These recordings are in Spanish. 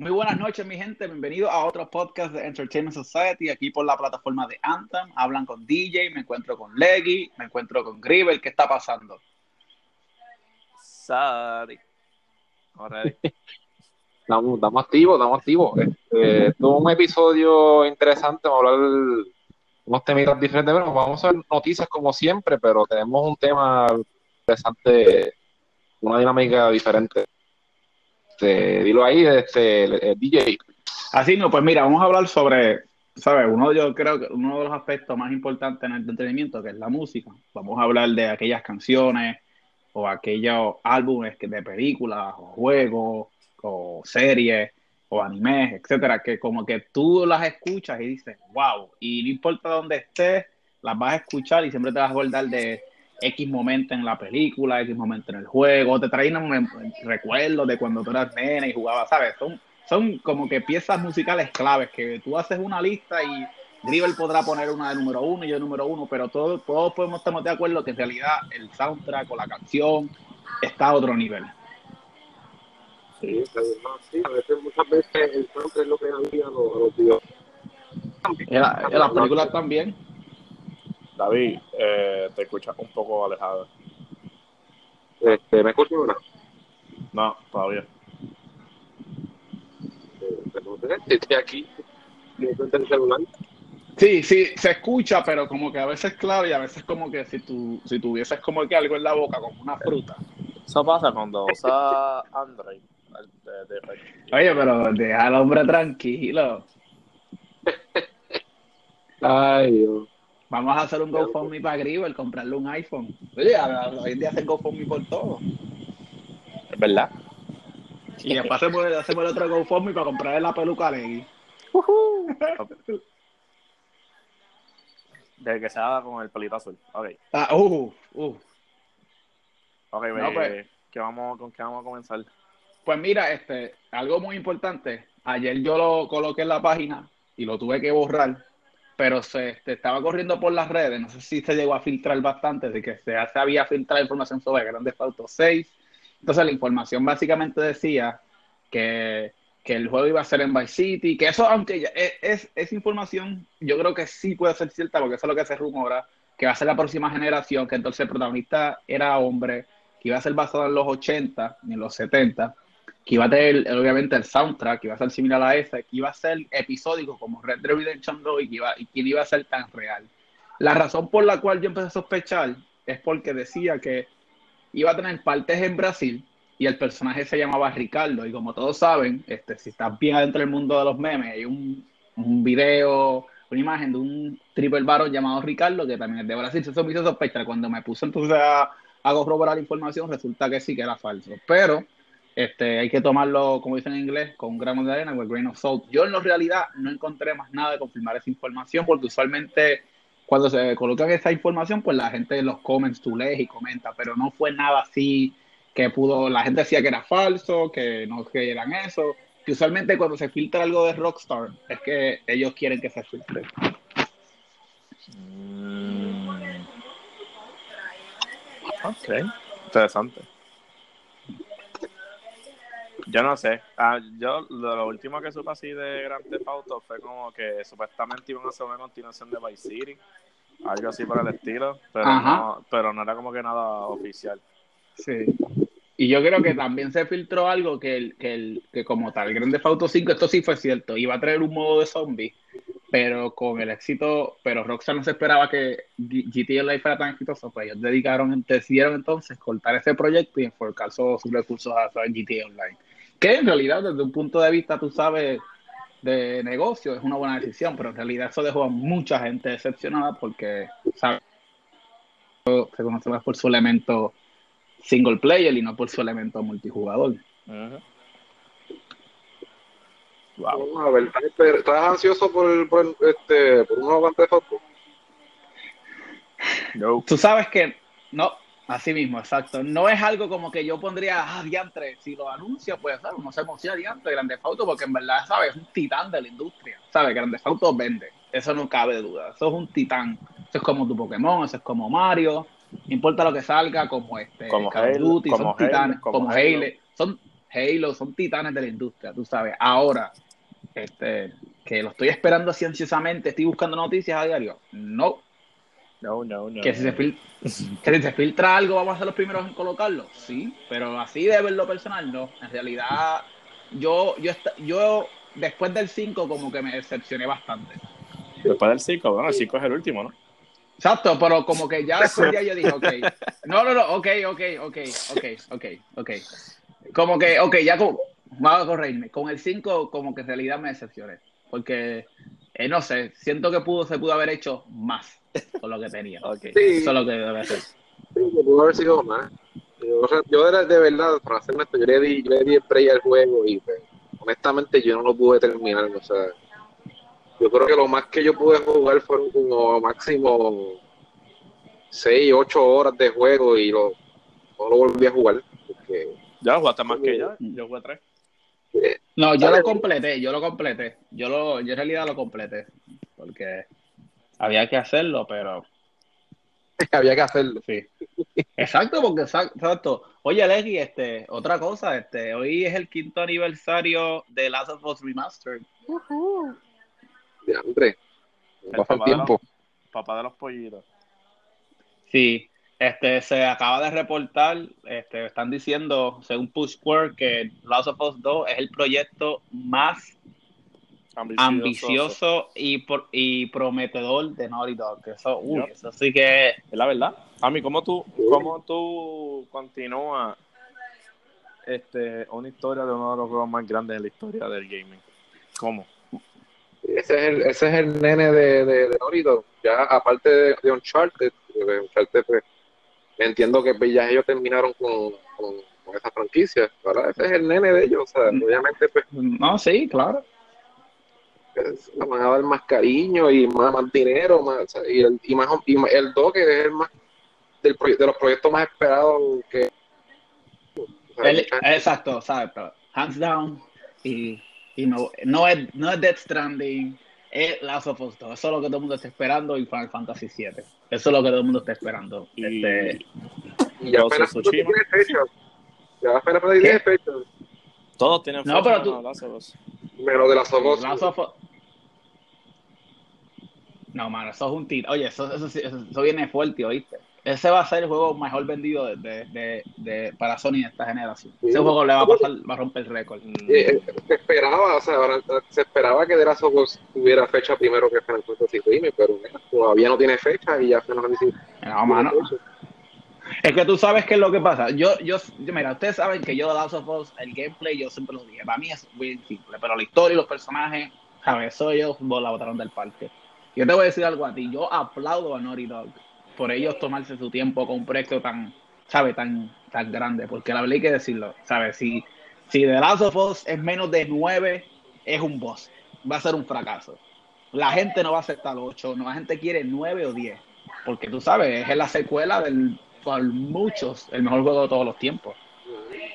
Muy buenas noches, mi gente. Bienvenido a otro podcast de Entertainment Society, aquí por la plataforma de Anthem. Hablan con DJ, me encuentro con Leggy, me encuentro con Gribel. ¿Qué está pasando? Sorry. Estamos, estamos activos, estamos activos. Este, tuvo un episodio interesante, vamos a hablar unos temas diferentes. Bueno, vamos a ver noticias como siempre, pero tenemos un tema interesante, una dinámica diferente. Este, dilo ahí, este, DJ. Así no, pues mira, vamos a hablar sobre, ¿sabes? Uno, yo creo que uno de los aspectos más importantes en el entretenimiento, que es la música. Vamos a hablar de aquellas canciones o aquellos álbumes de películas o juegos o series o animes, etcétera, que como que tú las escuchas y dices, wow, y no importa dónde estés, las vas a escuchar y siempre te vas a acordar de X momento en la película, X momento en el juego, te traen recuerdos de cuando tú eras nena y jugabas, ¿sabes? Son, son como que piezas musicales claves que tú haces una lista y Dribble podrá poner una de número uno y yo de número uno, pero todos, todos podemos estar de acuerdo que en realidad el soundtrack o la canción está a otro nivel. Sí, sí, a veces, muchas veces el soundtrack es lo que había a los, videos. En, las películas también. David, eh, te escuchas un poco alejado. Este, ¿Me escuchas ahora? No, todavía. Eh, estoy aquí. el celular. Sí, sí, se escucha, pero como que a veces claro y a veces como que si tú si tuvieses como que algo en la boca, como una fruta. Eso pasa cuando usa Android. Oye, pero deja al hombre tranquilo. Ay, Dios. Vamos a hacer un GoFundMe para Gribel, comprarle un iPhone. Oye, hoy en día hacen GoFundMe por todo. Es verdad. Y después hacemos, hacemos el otro GoFundMe para comprarle la peluca a Leggy. De que se haga con el pelito azul. Ok. Ah, uh, uh. Ok, no, pues, ¿qué vamos, ¿con qué vamos a comenzar? Pues mira, este, algo muy importante. Ayer yo lo coloqué en la página y lo tuve que borrar pero se estaba corriendo por las redes, no sé si se llegó a filtrar bastante, de que se, había filtrado información sobre Grande Auto 6. Entonces la información básicamente decía que, el juego iba a ser en Vice City, que eso, aunque es, es, información, yo creo que sí puede ser cierta, porque eso es lo que se rumora, que va a ser la próxima generación, que entonces el protagonista era hombre, que iba a ser basado en los 80 y en los 70, que iba a tener obviamente el soundtrack, que iba a ser similar a ese, que iba a ser episódico como Red Dead Redemption 2 y que iba, y que iba a ser tan real. La razón por la cual yo empecé a sospechar es porque decía que iba a tener partes en Brasil y el personaje se llamaba Ricardo. Y como todos saben, este, si estás bien adentro del mundo de los memes, hay un, un video, una imagen de un triple varón llamado Ricardo que también es de Brasil. Eso me hizo sospechar. Cuando me puse entonces a, a corroborar la información, resulta que sí que era falso. Pero este, hay que tomarlo, como dicen en inglés, con un grano de arena, con grain of salt. Yo en la realidad no encontré más nada de confirmar esa información, porque usualmente cuando se coloca esa información, pues la gente en los comments tú lees y comenta, pero no fue nada así que pudo, la gente decía que era falso, que no creyeran eso. Que usualmente cuando se filtra algo de Rockstar, es que ellos quieren que se filtre. Mm. Ok, interesante. Yo no sé. Ah, yo lo, último que supe así de Grand Theft Auto fue como que supuestamente iban a hacer una continuación de Vice City, algo así por el estilo, pero no, pero no era como que nada oficial. Sí. Y yo creo que también se filtró algo que, el, que, el, que como tal, Grand Theft Auto 5, esto sí fue cierto, iba a traer un modo de zombie, pero con el éxito, pero Rockstar no se esperaba que GTA Online fuera tan exitoso, pues ellos dedicaron, decidieron entonces cortar ese proyecto y enfocar sus recursos a GTA Online que en realidad desde un punto de vista, tú sabes, de negocio es una buena decisión, pero en realidad eso dejó a mucha gente decepcionada porque, ¿sabes? Se conoce más por su elemento single player y no por su elemento multijugador. wow. A ver, ¿estás ansioso por, el, por, este, por un nuevo de No. Tú sabes que no, Así mismo, exacto. No es algo como que yo pondría, ah, diantre, si lo anuncia, pues, ¿sabes? No se emociona diantre, Grande Auto, porque en verdad, ¿sabes? Es un titán de la industria, ¿sabes? Grande Auto vende, eso no cabe duda. Eso es un titán. Eso es como tu Pokémon, eso es como Mario, no importa lo que salga, como este, como Call of Duty, son titanes, como, Halo. Son, Halo, son titanes de la industria, tú sabes. Ahora, este, que lo estoy esperando así ansiosamente, estoy buscando noticias a diario. No. No, no, no. Que si, se filtra, que si se filtra algo, vamos a ser los primeros en colocarlo. Sí, pero así de verlo personal, no. En realidad, yo, yo, yo después del 5 como que me decepcioné bastante. Después del 5, bueno, el 5 es el último, ¿no? Exacto, pero como que ya después ya yo dije, ok, no, no, no, ok, ok, ok, ok, ok, ok. Como que, ok, ya como, vamos a correrme. Con el 5 como que en realidad me decepcioné, porque, eh, no sé, siento que pudo, se pudo haber hecho más con lo que tenía. Okay. Eso es lo que debe ser. Sí, pudo haber sido más. Yo, o sea, yo de, de, verdad, para hacer esto, yo le di, yo le di play al juego y pues, honestamente yo no lo pude terminar, o sea yo creo que lo más que yo pude jugar fueron como máximo 6, 8 horas de juego y lo, no lo volví a jugar. Porque, ya jugaste más que yo, yo jugué 3. Eh, no, yo lo completé, yo lo completé. Yo, lo, yo en realidad lo completé. Porque había que hacerlo, pero. había que hacerlo. Sí. Exacto, porque exacto. Oye, Leggy, este, otra cosa, este, hoy es el quinto aniversario de Last of Us Remastered. Uh de hambre. el tiempo. papá de los pollitos. Sí, este, se acaba de reportar, este, están diciendo, según Pushquare, que Last of Us 2 es el proyecto más ambicioso, y, y prometedor de Naughty Dog. Eso, eso sí que es la verdad. A mí, ¿cómo tú, cómo tú continúas este, una historia de uno de los juegos más grandes de la historia del gaming? ¿Cómo? ese es el, ese es el nene de, de, de Ya aparte de, de Uncharted, de Uncharted pues, entiendo que pues, ya ellos terminaron con, con, esa franquicia, ¿verdad? Ese es el nene de ellos, o sea, obviamente pues... No, sí, claro. Es, van a dar más cariño y más, más dinero, más, y, el, y, más, y el que es el más del de los proyectos más esperados que... exacto, ¿sabes? hands down y y no, no, es, no es Death Stranding, es Last of Us 2. Eso es lo que todo el mundo está esperando y Final Fantasy 7. Eso es lo que todo el mundo está esperando. Y, este, y ya fecha. Ya apenas tiene fecha. Todos tienen fecha. No, pero tú... Menos de Last of Us. No, mano, eso es un tiro. Oye, eso, eso, eso, viene fuerte, ¿oíste? Ese va a ser el juego mejor vendido de, de, de, para Sony en esta generación. Ese juego le va a pasar, va a romper el récord. Eh, se esperaba, o sea, se esperaba que The Last of Us tuviera fecha primero que Final Fantasy Remake, pero todavía no tiene fecha y ya Final Fantasy. No, mano. Es que tú sabes qué es lo que pasa. Yo, yo, mira, ustedes saben que yo Last of Us, el gameplay, yo siempre lo dije. Para mí es muy simple, pero la historia y los personajes, ¿sabes? Eso ellos la botaron del parque. Yo te voy a decir algo a ti. Yo aplaudo a Naughty Dog por ellos tomarse su tiempo con un proyecto tan, ¿sabe? Tan, tan grande. Porque la verdad hay que decirlo, ¿sabes? Si, si The Last of Us es menos de 9, es un boss. Va a ser un fracaso. La gente no va a aceptar 8, no, la gente quiere 9 o 10. Porque tú sabes, es la secuela del, por muchos, el mejor juego de todos los tiempos.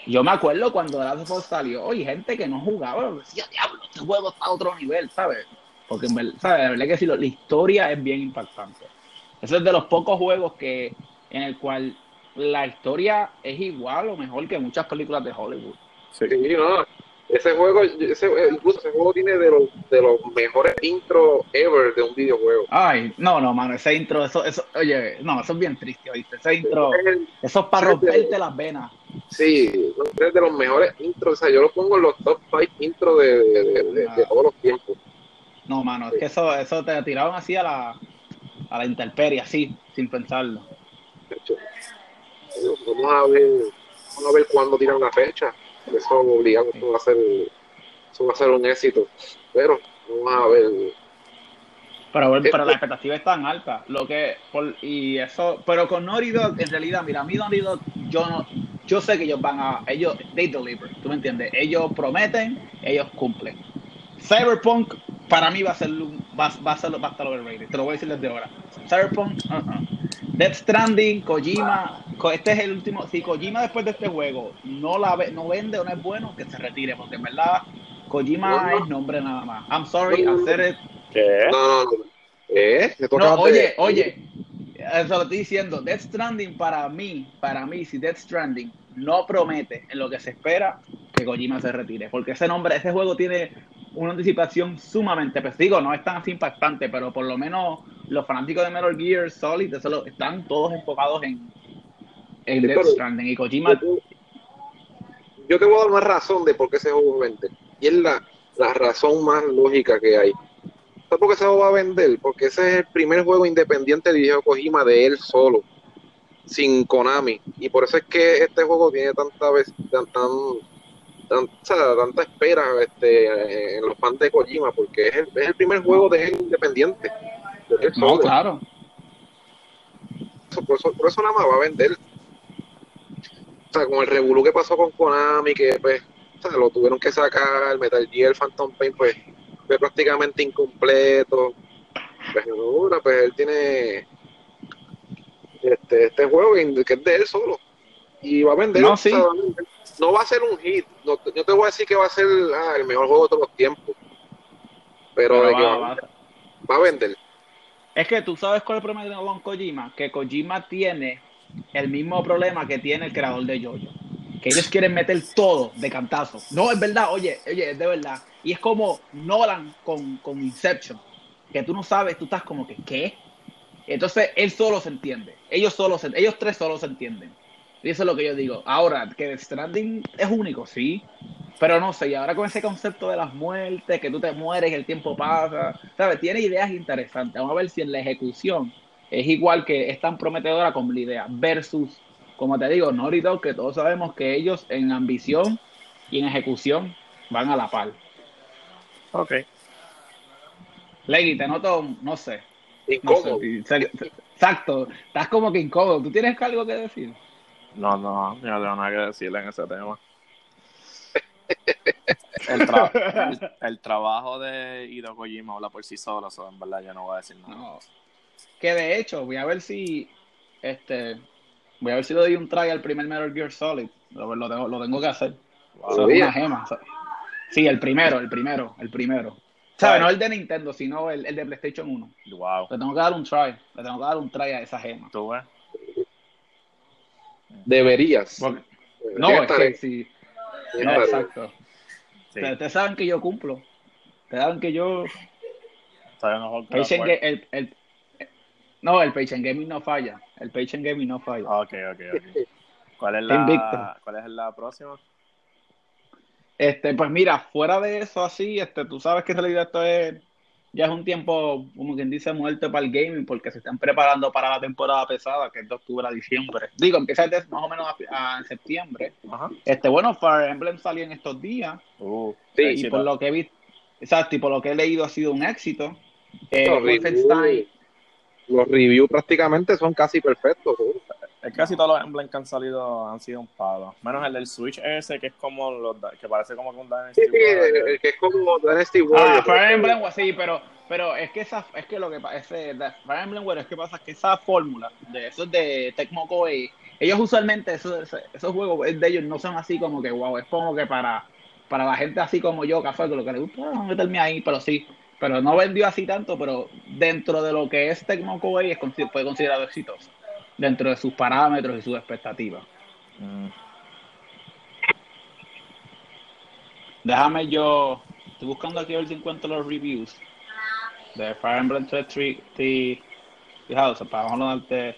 Yo me acuerdo cuando Last of Us salió, oye, gente que no jugaba, decía, diablo, este juego está a otro nivel, ¿sabes? Porque, ¿sabes? La verdad que sí, la historia es bien impactante. Ese es de los pocos juegos que en el cual la historia es igual o mejor que muchas películas de Hollywood. Sí, no. Ese juego, ese, incluso ese juego tiene de los, de los mejores intros ever de un videojuego. Ay, no, no, mano, ese intro, eso, eso, oye, no, eso es bien triste, ¿oíste? Ese intro, eso es para romperte las venas. Sí, es de los mejores intros, o sea, yo lo pongo en los top 5 intros de, de, de, ah. todos los tiempos. No, mano, es que eso, eso te tiraron así a la, a la intemperie, así, sin pensarlo. Vamos a ver, vamos a ver cuándo tiran la fecha. Eso obligado, eso va a ser, eso va a ser un éxito. Pero vamos a ver. Pero, pero la expectativa es tan alta. Lo que, por, y eso, pero con Naughty Dog, en realidad, mira, a mí Naughty Dog, yo no, yo sé que ellos van a, ellos, they deliver, ¿tú me entiendes? Ellos prometen, ellos cumplen. Cyberpunk para mí va a ser va, va a ser va a estar overrated. Te lo voy a decir desde ahora. Cyberpunk, uh -uh. Death Stranding, Kojima, este es el último. Si Kojima después de este juego no la no vende o no es bueno, que se retire, porque en verdad Kojima es nombre nada más. I'm sorry, hacer it. ¿Qué? No, no, no. ¿Eh? No, oye, oye, eso lo estoy diciendo. Death Stranding para mí, para mí, si Death Stranding no promete en lo que se espera, que Kojima se retire, porque ese nombre, ese juego tiene una anticipación sumamente, pues digo, no es tan así impactante, pero por lo menos los fanáticos de Metal Gear Solid están todos enfocados en, en Death Stranding y Kojima. Yo te voy a dar una razón de por qué ese juego vende, y es la, la razón más lógica que hay. ¿Sabes por qué ese juego va a vender? Porque ese es el primer juego independiente de Kojima de él solo sin Konami. Y por eso es que este juego tiene tanta vez, tan, tan, tanta espera este, en los fans de Kojima, porque es el, es el primer juego de él independiente. no, claro. por, eso, por, eso, nada más va a vender. O sea, con el revolú que pasó con Konami, que pues lo tuvieron que sacar, Metal Gear Phantom Pain, pues fue prácticamente incompleto. Pues ahora, pues él tiene este, este juego que es de él solo. Y va a vender. No, no va a ser un hit. No, yo te voy a decir que va a ser ah, el mejor juego de todos los tiempos. Pero, va, a vender. Es que tú sabes cuál es el problema con Kojima. Que Kojima tiene el mismo problema que tiene el creador de Jojo. Que ellos quieren meter todo de cantazo. No, es verdad, oye, oye, es de verdad. Y es como Nolan con, con Inception. Que tú no sabes, tú estás como que, ¿qué? Entonces él solo se entiende. Ellos solo se, ellos tres solo se entienden. Y eso es lo que yo digo. Ahora, que Stranding es único, sí. Pero no sé, y ahora con ese concepto de las muertes, que tú te mueres, el tiempo pasa, ¿sabes? Tiene ideas interesantes. Vamos a ver si en la ejecución es igual que es tan prometedora como la idea. Versus, como te digo, Naughty Dog, que todos sabemos que ellos en ambición y en ejecución van a la par. Ok. Leggy, te noto, no sé, Incómodo. exacto, estás como que incómodo. ¿Tú tienes algo que decir? No, no, no tengo nada que decirle en ese tema. El, trabajo de Hideo Kojima habla por sí solo, so, en verdad yo no voy a decir nada. Que de hecho, voy a ver si este voy a ver si le doy un try al primer Metal Gear Solid. Lo, lo, tengo, lo tengo que hacer. una gema. Sí, el primero, el primero, el primero. ¿Sabes? No el de Nintendo, sino el, el, de PlayStation 1. Wow. Le tengo que dar un try. Le tengo que dar un try a esa gema. ¿Tú ves? Deberías. no, es que sí. No, exacto. Ustedes saben que yo cumplo. Ustedes saben que yo. el, el, no, el Patient Gaming no falla. El Patient Gaming no falla. Ok, ok, ok. ¿Cuál es la, ¿cuál es la próxima? Este, pues mira, fuera de eso así, este, tú sabes que en realidad esto es, ya es un tiempo, como quien dice, muerto para el gaming, porque se están preparando para la temporada pesada, que es de octubre a diciembre. Digo, empieza más o menos en septiembre. Este, bueno, Fire Emblem salió en estos días. Uh, y por lo que he visto, exacto, y por lo que he leído ha sido un éxito. Eh, los reviews prácticamente son casi perfectos. Es casi todos los Emblem que han salido han sido un palo. Menos el del Switch ese, que es como los que parece como un Dynasty Sí, sí, el, que es como Dynasty Warrior. Ah, Fire Emblem, sí, pero, pero es que esa, es que lo que pasa, ese, Fire Emblem, es que pasa que esa fórmula de esos de Tecmo Koei, ellos usualmente, esos, esos juegos de ellos no son así como que, wow, es como que para, para la gente así como yo, café, que lo que le gusta ah, meterme ahí, pero sí, pero no vendió así tanto, pero dentro de lo que es Tecmo Koei es, fue considerado exitoso dentro de sus parámetros y sus expectativas. Mm. Déjame yo, estoy buscando aquí a ver si encuentro los reviews de Fire Emblem Three House, para vamos a darte...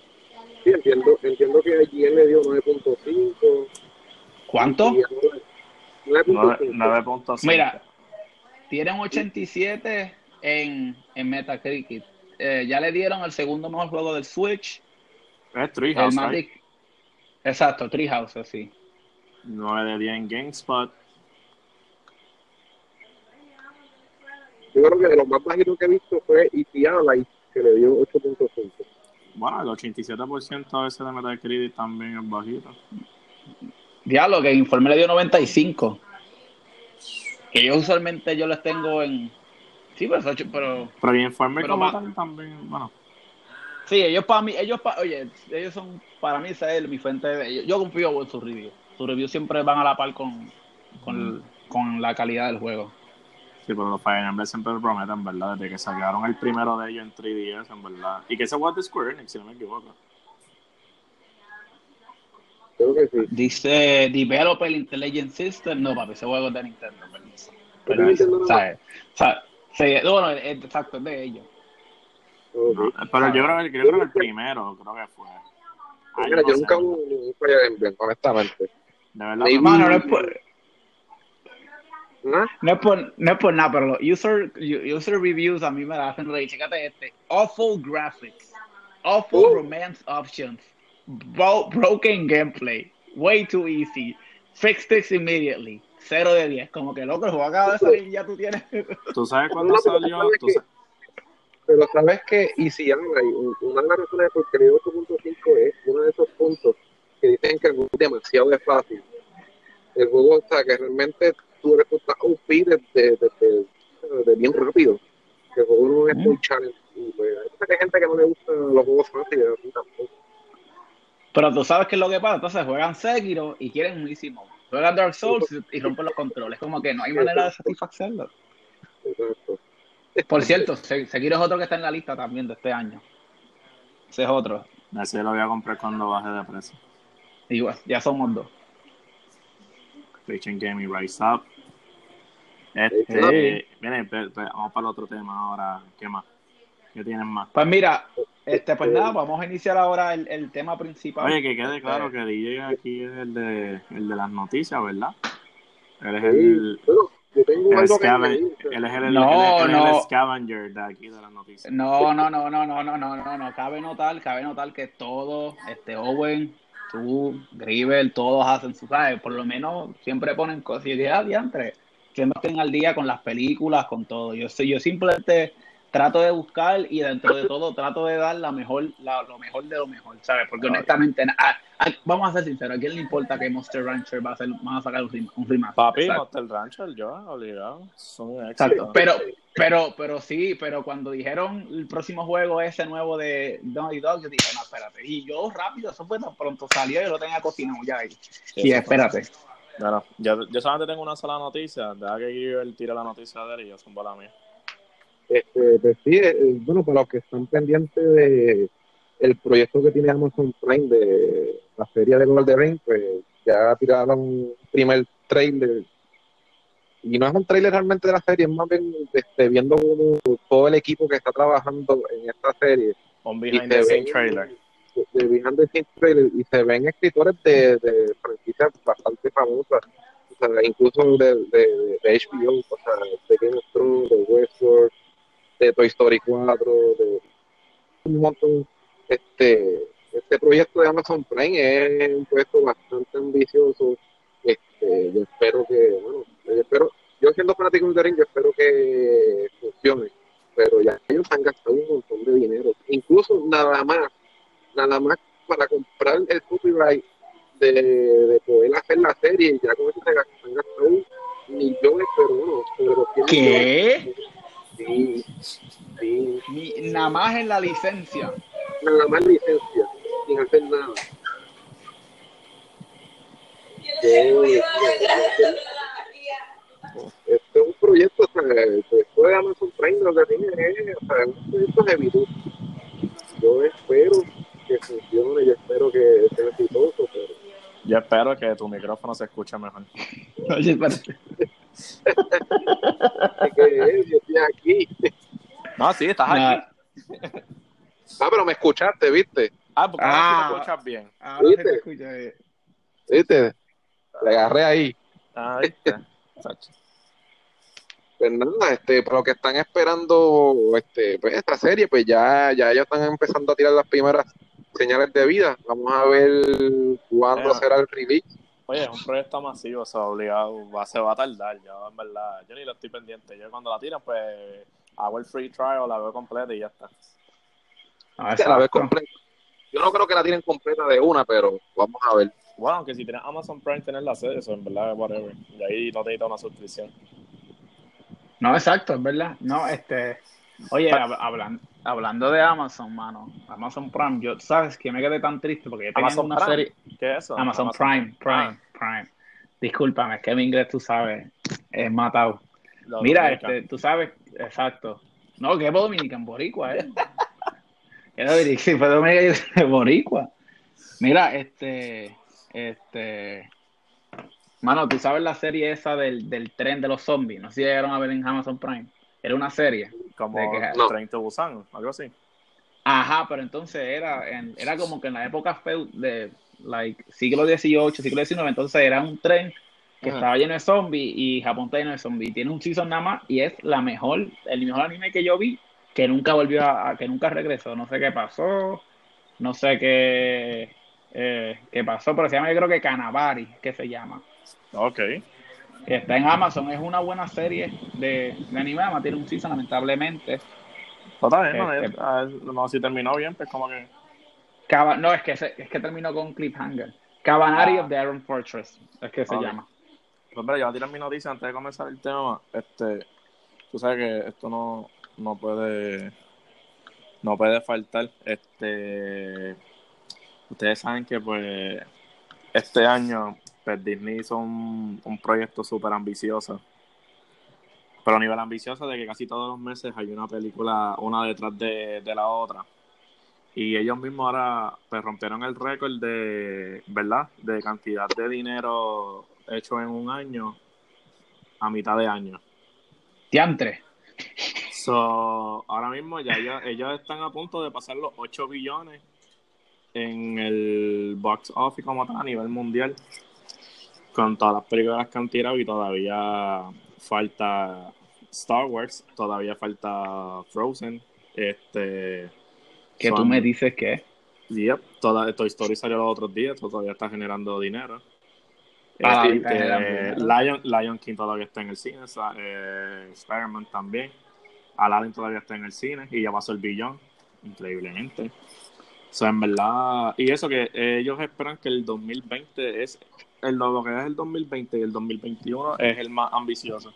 Sí, entiendo, entiendo que allí él le dio 9.5. ¿Cuánto? 9.5. Mira, tienen 87 en, en Metacritic. Eh, ya le dieron el segundo mejor juego del Switch es Treehouse, Exacto, Treehouse, sí. 9 de 10 en GameSpot. Yo creo que de los más bajitos que he visto fue E.T. Light, que le dio 8.5. Bueno, el 87% a veces de Metacritic también es bajito. Diablo, que Informe le dio 95. Que yo usualmente yo les tengo en... Sí, pues 8, pero... Pero Informe como tal también, bueno... Sí, ellos para mí, ellos para, oye, ellos son, para mí esa es mi fuente de ellos. Yo confío en sus reviews. Sus reviews siempre van a la par con, con, con la calidad del juego. Sí, pero los Fire Emblem siempre prometen, ¿verdad? Desde que sacaron el primero de ellos en 3DS, en verdad. Y que ese fue de Square Enix, si no me equivoco. Creo que sí. Dice Developer Intelligent System. No, papi, ese juego es de Nintendo. Pero, pero ¿sabes? ¿sabes? bueno, exacto, es de ellos. Pero yo creo, yo creo que el primero, creo que fue. Mira, yo nunca hubo ningún Fire Emblem, honestamente. De verdad. no es por... ¿No? es, por, no es por nada, pero los user, user reviews a mí me la hacen reír. Chécate este. Awful graphics. Awful oh. romance options. broken gameplay. Way too easy. Fix this immediately. 0 de 10. Como que loco, el juego acaba de salir y ya tú tienes. ¿Tú sabes cuándo salió? ¿Tú sabes? Pero sabes que, y si habla, una de las razones por qué le 8.5 es uno de esos puntos que dicen que el juego es demasiado fácil. El juego, o sea, que realmente tú eres un feed de, de, bien rápido. El juego no es muy challenge. Pues, hay gente que no le gustan los juegos fáciles, a tampoco. Pero tú sabes qué es lo que pasa. Entonces juegan Sekiro y quieren un easy mode. Juegan Dark Souls y rompen los controles. Como que no hay manera de satisfacerlo. Exacto. Por cierto, Sekiro es otro que está en la lista también de este año. Ese es otro. Ese lo voy a comprar cuando baje de precio. Igual, ya somos dos. Fiction Gaming Rise Up. Este, miren, vamos para el otro tema ahora. ¿Qué más? ¿Qué tienen más? Pues mira, este, pues nada, vamos a iniciar ahora el, el tema principal. Oye, que quede claro que DJ aquí es el de, el de las noticias, ¿verdad? Él es el, tengo algo que él es el, no, el, no. scavenger de aquí de las noticias. No, no, no, no, no, no, no, no, no. Cabe notar, cabe notar que todos, este Owen, tú, Gribel, todos hacen su, ¿sabes? Por lo menos siempre ponen cosas. Y dije, ah, diantre, siempre estén al día con las películas, con todo. Yo, yo simplemente trato de buscar y dentro de todo trato de dar la mejor, la, lo mejor de lo mejor, ¿sabes? Porque honestamente, vamos a ser sinceros, ¿a quién le importa que Monster Rancher va a, hacer, va a sacar un, un remaster? Papi, Monster Rancher, yo, obligado, son Exacto, pero, pero, pero sí, pero cuando dijeron el próximo juego ese nuevo de Naughty Dog, yo dije, no, espérate, y yo rápido, eso fue tan pronto salió y lo tenía cocinado ya ahí. Sí, espérate. Bueno, yo, yo solamente tengo una sola noticia, deja que él tire la noticia de él y yo son la mía. Este, pues sí, eh, bueno, para los que están pendientes de el proyecto que tiene Amazon Prime de la feria de Golden Ring, pues ya tiraron un primer trailer. Y no es un trailer realmente de la serie, es más bien este, viendo todo el equipo que está trabajando en esta serie. Un behind the scenes trailer. De, behind the scenes trailer. Y se ven escritores de, de franquicias bastante famosas. O sea, incluso de, de, de HBO, o sea, de Game of Thrones, de Westworld, de Toy Story 4, de un montón. Este, este proyecto de Amazon Prime es un proyecto bastante ambicioso. Este, yo espero que, bueno, yo espero, yo siendo fanático de Ring, yo espero que funcione. Pero ya ellos han gastado un montón de dinero. Incluso nada más, nada más para comprar el copyright de, de poder hacer la serie, ya con eso se han gastado millones, pero bueno, sobre ¿Qué? Sí, sí. nada más en la licencia. Nada más licencia, sin hacer nada. Este es un proyecto, o sea, después de Amazon Prime lo que tiene es o sea, un proyecto de virtud. Yo espero que funcione, yo espero que sea exitoso, pero... Yo espero que tu micrófono se escuche mejor. Oye, yo estoy aquí. No, sí, estás aquí. Ah, pero me escuchaste, ¿viste? Ah, porque ah, me escuchas bien. ¿Viste? Te escucha bien. ¿Viste? Le agarré ahí. Ah, ¿viste? pues nada, este, para los que están esperando este, pues esta serie, pues ya, ya ellos están empezando a tirar las primeras señales de vida. Vamos a ver cuándo será el release Oye, es un proyecto masivo, o sea, obligado, va, se va a tardar, yo en verdad, yo ni lo estoy pendiente, yo cuando la tiran, pues hago el free trial, la veo completa y ya está. Ah, la veo completa. Yo no creo que la tienen completa de una, pero vamos a ver. Bueno, aunque si tienes Amazon Prime, tener la serie, eso en verdad, whatever. Y ahí no te necesitas una suscripción. No, exacto, es verdad. No, este, Oye, hablando, hablando de Amazon, mano, Amazon Prime, yo, ¿sabes que me quedé tan triste? Porque yo tenía una serie. ¿Qué es eso? Amazon, Prime, Prime, Prime. Discúlpame, es que mi inglés, tú sabes, es matado. Mira, este, tú sabes, exacto. No, que es Dominican, Boricua, ¿eh? sí, fue Dominican, Boricua. Mira, este, este. Mano, tú sabes la serie esa del, del tren de los zombies. No sé si llegaron a ver en Amazon Prime. Era una serie. Como de que- no. 30 Busan, algo así. Ajá, pero entonces era, en- era como que en la época feu- de like, siglo XVIII, siglo XIX, entonces era un tren que Ajá. estaba lleno de zombies y Japón está lleno de zombies. Tiene un season nada más y es la mejor, el mejor anime que yo vi que nunca volvió a, a- que nunca regresó. No sé qué pasó, no sé qué, eh, qué pasó, pero se llama yo creo que Kanabari, que se llama. Ok. Está en Amazon, es una buena serie de, de anime, además tiene un season lamentablemente. No, Este- eh, no, si terminó bien, pues como que. No, es que, se- es que terminó con Cliffhanger. Cabanari Ah. of the Iron Fortress, es que se llama. Mira, yo voy a tirar mi noticia antes de comenzar el tema. Este, tú sabes que esto no, no puede no puede faltar. Este, ustedes saben que pues este año pues, Disney hizo un, un proyecto súper ambicioso. Pero a nivel ambicioso de que casi todos los meses hay una película una detrás de, de la otra. Y ellos mismos ahora pues, rompieron el récord de, ¿verdad? De cantidad de dinero hecho en un año a mitad de año. Diantre. So, ahora mismo ya ellos, ellos están a punto de pasar los 8 billones en el box office como tal a nivel mundial. Con todas las películas que han tirado y todavía falta Star Wars, todavía falta Frozen. Este, Que tú me dices que Yep, toda, Toy Story salió los otros días, todavía está generando dinero. Ah, Este, eh, dinero. Lion, Lion King todavía está en el cine, sa- eh, Spider-Man también. Aladdin todavía está en el cine y ya pasó el billón, increíblemente. O sea, en verdad, y eso que ellos esperan que el 2020 es, el, lo que es el 2020 y el 2021 es el más ambicioso.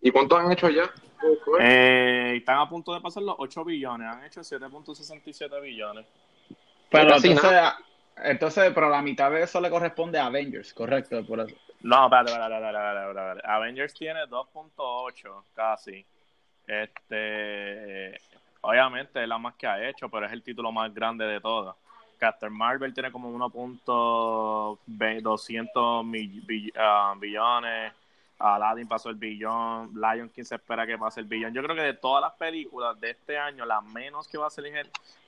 ¿Y cuántos han hecho ya? Eh, están a punto de pasar los 8 billones, han hecho 7.67 billones. Pero Casi entonces, entonces, pero la mitad de eso le corresponde a Avengers, correcto, por eso. No, espérate, espérate, espérate, espérate, espérate, espérate. Avengers tiene 2.8 casi. Este, obviamente es la más que ha hecho, pero es el título más grande de todas. Captain Marvel tiene como 1.200 mill- bill- ah, billones. Aladdin pasó el billón. Lion King se espera que pase el billón. Yo creo que de todas las películas de este año, la menos que va a, ser,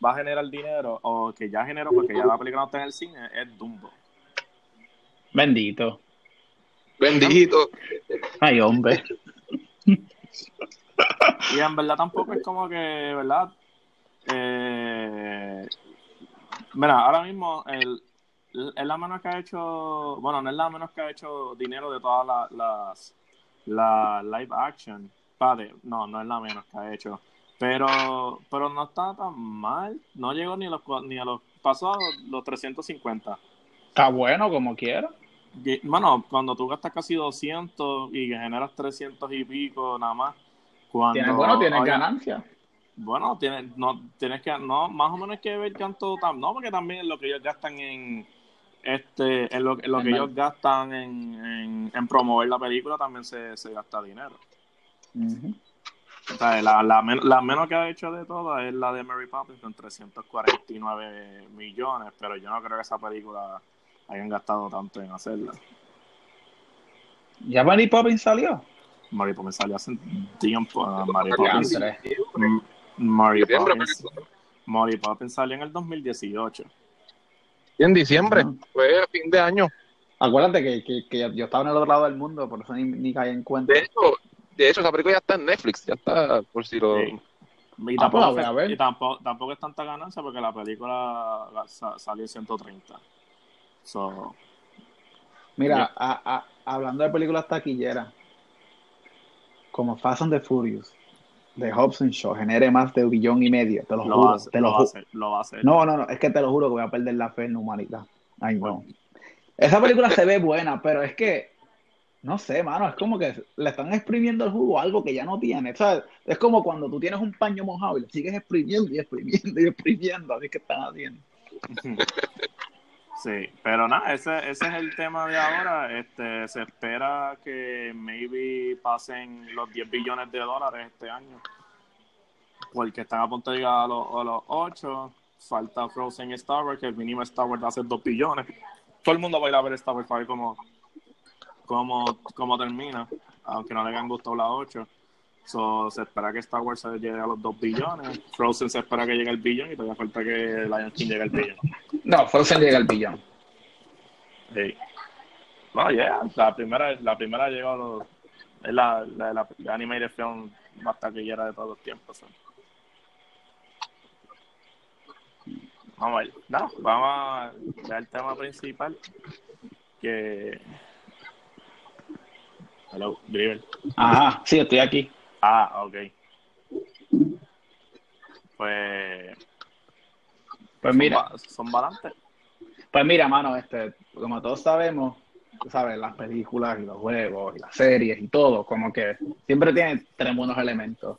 va a generar dinero, o que ya generó porque ya la película no está en el cine, es Dumbo. Bendito. Bendito. Ay, hombre. Y en verdad tampoco es como que, ¿verdad? Eh, mira, ahora mismo el, es la menos que ha hecho, bueno, no es la menos que ha hecho dinero de todas la- las la live action. Padre, no, no es la menos que ha hecho. Pero, pero no está tan mal. No llegó ni a los, ni a los, pasó a los 350. Está bueno como quiera. Y, Bueno, cuando tú gastas casi 200 y generas 300 y pico nada más. Cuando, Tienes, bueno, tienes ganancia. bueno, tienes, no, tienes que, no, más o menos hay que ver cuánto, no, porque también lo que ellos gastan en, este, en lo, en lo En que ellos gastan en, en, en promover la película también se, se gasta dinero. Ujú. O sea, la, la, men- la menos que ha hecho de todas es la de Mary Poppins con 349 millones, pero yo no creo que esa película hayan gastado tanto en hacerla. ¿Ya Mary Poppins salió? Mary Poppins salió hace tiempo. Mary Ya, Poppins, Diantre. M- Mary Diciembre, Poppins, Mary Poppins salió en el 2018. Y en diciembre, fue a fin de año. Acuérdate que, que, que yo estaba en el otro lado del mundo, por eso ni, ni caí en cuenta. De hecho, de hecho, esa película ya está en Netflix, ya está, por si lo... Sí. Y, Ah, pues la tampoco, voy a ver. y tampoco, tampoco es tanta ganancia porque la película sa- salió en 130. So, Mira, a- a- hablando de películas taquilleras, como Fast and the Furious, de Hobson Shaw, genere más de un billón y medio, te lo, lo, juro. te lo, lo va a ju- hacer, lo va a hacer. No, no, no, es que te lo juro que voy a perder la fe en la humanidad. Ay, no. Esa película se ve buena, pero es que, no sé, mano, es como que le están exprimiendo el jugo a algo que ya no tiene. O sea, es como cuando tú tienes un paño mojado y le sigues exprimiendo y exprimiendo y exprimiendo, así que están haciendo. Sí, pero nada, ese, ese es el tema de ahora. Este, se espera que maybe pasen los 10 billones de dólares este año. Porque están a punto de llegar a los, a los 8. falta Frozen y Star Wars, que el mínimo Star Wars hace 2 billones. Todo el mundo va a ir a ver Star Wars para ver cómo, cómo, termina, aunque no le hayan gustado las 8. So, se espera que Star Wars llegue a los 2 billones. Frozen se espera que llegue al billón y todavía falta que Lion King llegue al billón. No, Frozen llega al billón. Sí. No, yeah, la primera, la primera llegó a los, es la, la, la, la animated film más taquillera de todos los tiempos. Vamos a ver. No, vamos a ver el tema principal. Que. Hello, Driver. Ajá, sí, estoy aquí. Ah, ok. Pues. Pues mira. Son, balantes. Pues mira, mano, este, como todos sabemos, tú sabes, las películas y los juegos y las series y todo, como que siempre tiene tres buenos elementos.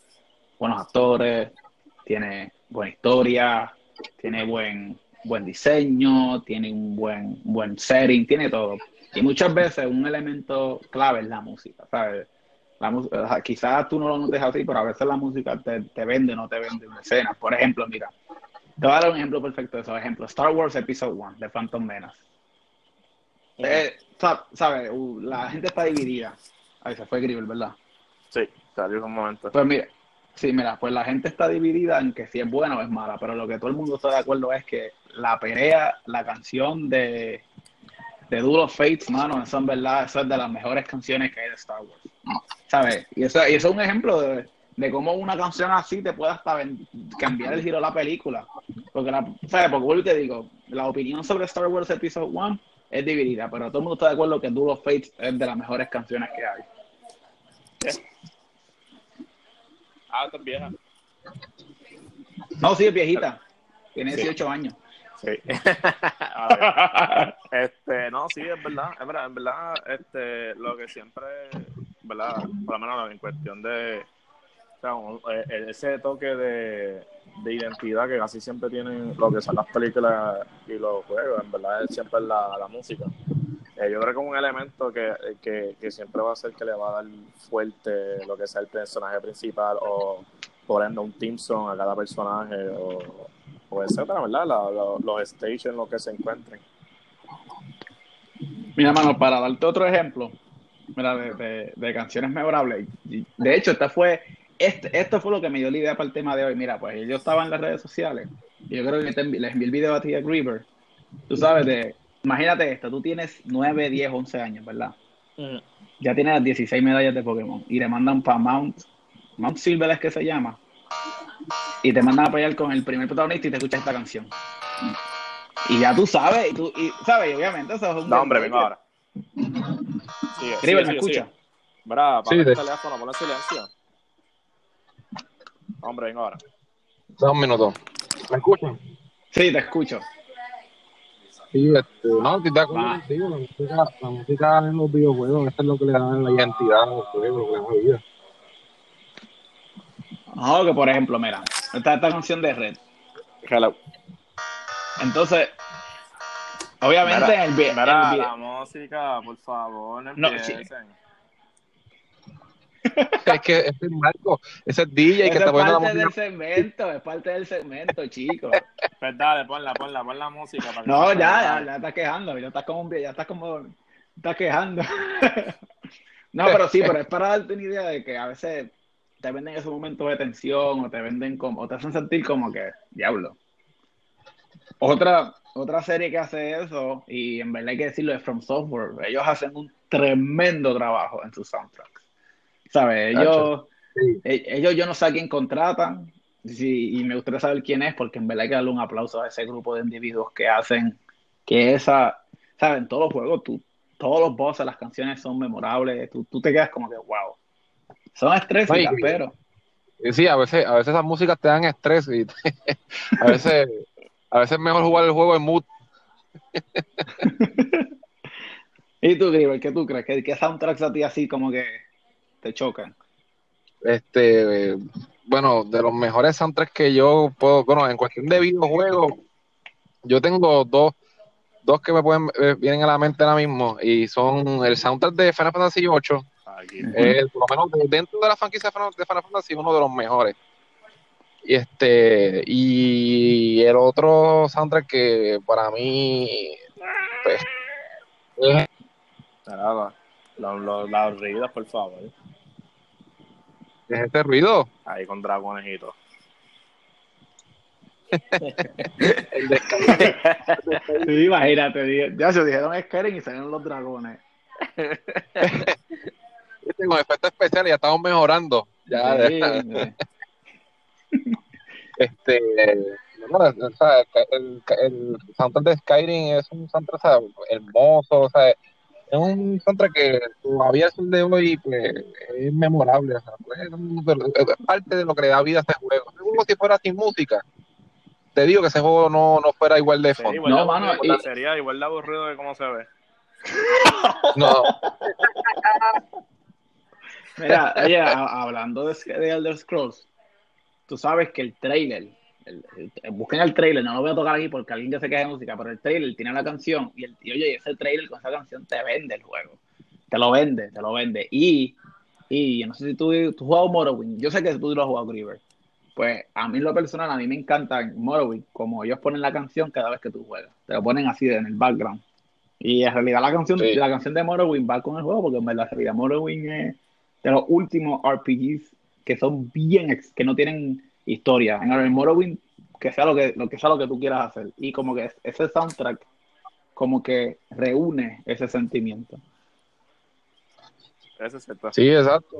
Buenos actores, tiene buena historia, tiene buen, buen diseño, tiene un buen, buen setting, tiene todo. Y muchas veces un elemento clave es la música, ¿sabes? La, quizás tú no lo notes así, pero a veces la música te, te vende, no te vende una escena. Por ejemplo, mira, te voy a dar un ejemplo perfecto de eso. Ejemplo, Star Wars Episode 1 de Phantom Menace. Eh, ¿Sabes? la gente está dividida. Ahí se fue Gribble, ¿verdad? Sí, salió un momento. Pues mira, sí, mira, pues la gente está dividida en que si es buena o es mala, pero lo que todo el mundo está de acuerdo es que la pelea, la canción de, de Duel of Fates, mano, eso en verdad, eso es de las mejores canciones que hay de Star Wars. ¿Sabes? Y eso, y eso es un ejemplo de, de cómo una canción así te puede hasta cambiar el giro de la película. Porque, la, ¿sabes? Porque vuelvo te digo, la opinión sobre Star Wars Episode 1 es dividida, pero todo el mundo está de acuerdo que Duel of Fates es de las mejores canciones que hay. Ah, está vieja. No, sí, es viejita. Tiene 18 años. Sí. este, no, sí, es verdad, es verdad, en verdad, este, lo que siempre, verdad, por lo menos en cuestión de, e, e, ese toque de, identidad que casi siempre tienen lo que son las películas y los juegos, en verdad es siempre la, la música. Eh, yo creo que es un elemento que, que, que, siempre va a ser que le va a dar fuerte lo que sea el personaje principal o ejemplo un team song a cada personaje o, o etcétera, ¿verdad? los stations, lo que se encuentren. Mira, mano, para darte otro ejemplo, mira, de, de, canciones memorables. De hecho, esta fue este, esto fue lo que me dio la idea para el tema de hoy. Mira, pues yo estaba en las redes sociales y yo creo que les envié el video a ti a Griever. Tú sabes, de, imagínate esto, tú tienes 9, 10, 11 años, ¿verdad? Mm. Ya tienes las 16 medallas de Pokémon y te mandan para Mount, Mount Silver es que se llama. Y te mandan a pelear con el primer protagonista y te escuchas esta canción. Y ya tú sabes, y tú, y, sabes, obviamente eso es un... No, hombre, vengo ahora. Sí, ¿me escucha? Bravo, para el teléfono, ponle silencio. Hombre, venga ahora. un minuto. ¿Me escuchan? Sí, te escucho. Sí, este, no, de acuerdo contigo. La música, la música en los videojuegos, eso es lo que le da la identidad a los juegos, lo que le da vida. No, que por ejemplo, mira, esta, esta canción de Red. Hello. Entonces, obviamente mira, el, mira, la música, por favor, no empiecen. Es que ese es Marco, ese es DJ que está poniendo la música. Es parte del segmento, es parte del segmento, chicos. Pues dale, ponla, ponla, pon la música. Para no, ya, ya, ya estás quejando, ya estás como, ya estás como, estás quejando. no, pero sí, pero es para darte una idea de que a veces te venden esos momentos de tensión o te venden como, o te hacen sentir como que, diablo. Otra, otra serie que hace eso, y en verdad hay que decirlo, es From Software. Ellos hacen un tremendo trabajo en sus soundtracks. ¿Sabes? Ellos, e, ellos, yo no sé a quién contratan sí, y me gustaría saber quién es, porque en verdad hay que darle un aplauso a ese grupo de individuos que hacen que esa, ¿sabes? En todos los juegos, tú, todos los bosses, las canciones son memorables, tú, tú te quedas como que, wow. Son estrés, pero... Sí, a veces, a veces esas músicas te dan estrés y a veces a veces es mejor jugar el juego en mood. ¿Y tú, Griver, qué tú crees? ¿Qué, qué soundtracks a ti así como que te chocan? Este, bueno, de los mejores soundtracks que yo puedo, bueno, en cuestión de videojuegos, yo tengo dos, dos que me pueden eh, vienen a la mente ahora mismo y son el soundtrack de Final Fantasy VIII, eh, por lo menos dentro de la franquicia de Final Fantasy uno de los mejores. Y este, y el otro soundtrack que para mí pues, es Nada, los, los, ruidos, por favor. ¿Es este ruido? Ahí con dragones y todo. sí, imagínate, ya se dijeron Skyrim y salieron los dragones. con efecto especial ya estamos mejorando. Ya, este, o sea, el, el, soundtrack de Skyrim es un soundtrack hermoso, o sea, es un soundtrack que todavía es el de hoy pues, es memorable, o sea, pues, es parte de lo que le da vida a este juego. Es como si fuera sin música. Te digo que ese juego no, no fuera igual de fondo. no, mano, sería igual de aburrido de cómo se ve. no. Mira, oye, hablando de, de Elder Scrolls, tú sabes que el trailer, busquen el trailer, no lo voy a tocar aquí porque alguien ya se queda de música, pero el trailer tiene la canción y, el, y oye, ese trailer con esa canción te vende el juego. Te lo vende, te lo vende. Y, y no sé si tú, tú has jugado Morrowind, yo sé que tú lo has jugado Griever. Pues a mí lo personal, a mí me encanta Morrowind, como ellos ponen la canción cada vez que tú juegas. Te lo ponen así en el background. Y en realidad la canción, la canción de Morrowind va con el juego, porque en verdad, en realidad Morrowind es de los últimos RPGs que son bien, que no tienen historia. En el Morrowind, que sea lo que, lo que sea lo que tú quieras hacer. Y como que ese soundtrack como que reúne ese sentimiento. Eso es cierto. Sí, exacto.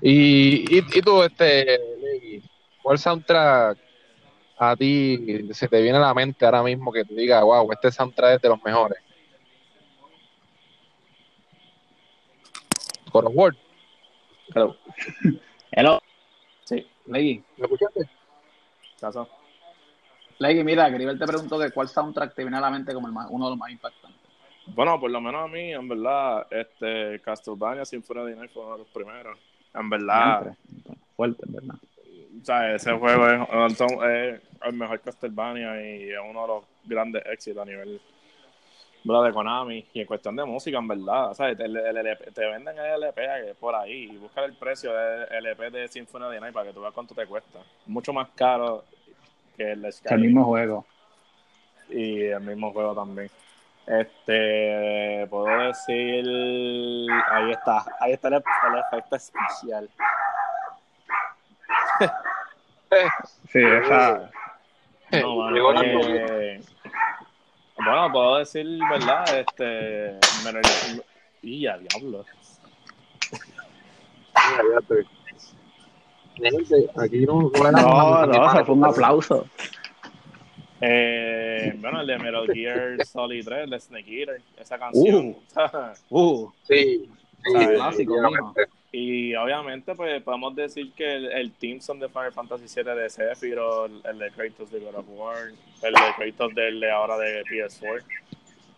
Y, y, y tú, este, ¿cuál soundtrack a ti se te viene a la mente ahora mismo que tú digas, wow, este soundtrack es de los mejores? God of War. Hello. Hello. Sí, Leggy. ¿Me escuchaste? Caso. Leggy, mira, Gribel te preguntó que cuál soundtrack te viene a la mente como el uno de los más impactantes. Bueno, por lo menos a mí, en verdad, este Castlevania Symphony of the Night fue uno de los primeros. En verdad. Fuerte, en verdad. O sea, ese juego es, es, el mejor Castlevania y es uno de los grandes éxitos a nivel de Konami. Y en cuestión de música, en verdad, ¿sabes? te venden el LP por ahí y buscar el precio del LP de Symphony of the Night para que tú veas cuánto te cuesta. Mucho más caro que el Sky. El mismo juego. Y el mismo juego también. Este, puedo decir, ahí está, ahí está el, efecto especial. sí, esa. No, bueno, puedo decir, ¿verdad? Este. Y ya, diablo. Aquí no. No, no, fue un aplauso. Eh, bueno, el de Metal Gear Solid 3, el de Snake Eater, esa canción. Uh, uh sí, sí clásico, y obviamente, pues podemos decir que el, el Team son de Final Fantasy VII de Sephiroth, el, de Kratos de God of War, el de Kratos del de ahora de PS4.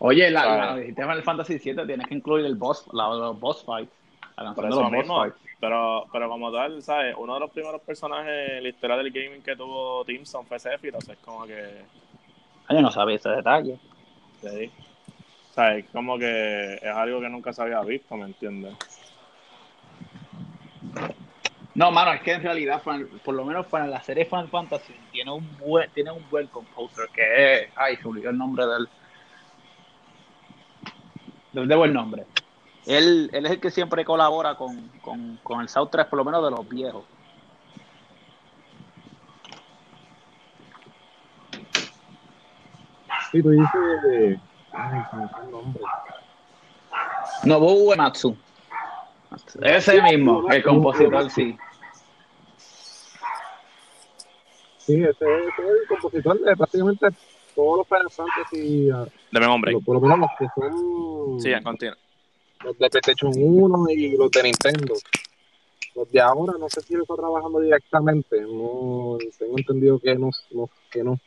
Oye, la, la, de Final Fantasy VII tienes que incluir el boss, la, los boss fights. Pero, pero como tal, ¿sabes? Uno de los primeros personajes en la historia del gaming que tuvo Timson fue Sephiroth. Es como que. Yo no sabía ese detalle. Sí. ¿Sabes? Como que es algo que nunca se había visto, ¿me entiendes? No, mano, es que en realidad, por lo menos para la serie Final Fantasy, tiene un buen, tiene un buen composer que es. Ay, se olvidó el nombre del. De buen nombre. Él, él es el que siempre colabora con, con, con el South 3, por lo menos de los viejos. Sí, tú dices. Ay, se me el nombre. Nobuo Matsu. Ese mismo, el compositor, sí. Sí, ese, es el compositor de prácticamente todos los Final Fantasy. Ah, de mi hombre. Por lo menos los que son. Sí, continúa. Los de PlayStation 1 y los de Nintendo. Los de ahora, no sé si él está trabajando directamente. No tengo entendido que no. no que no.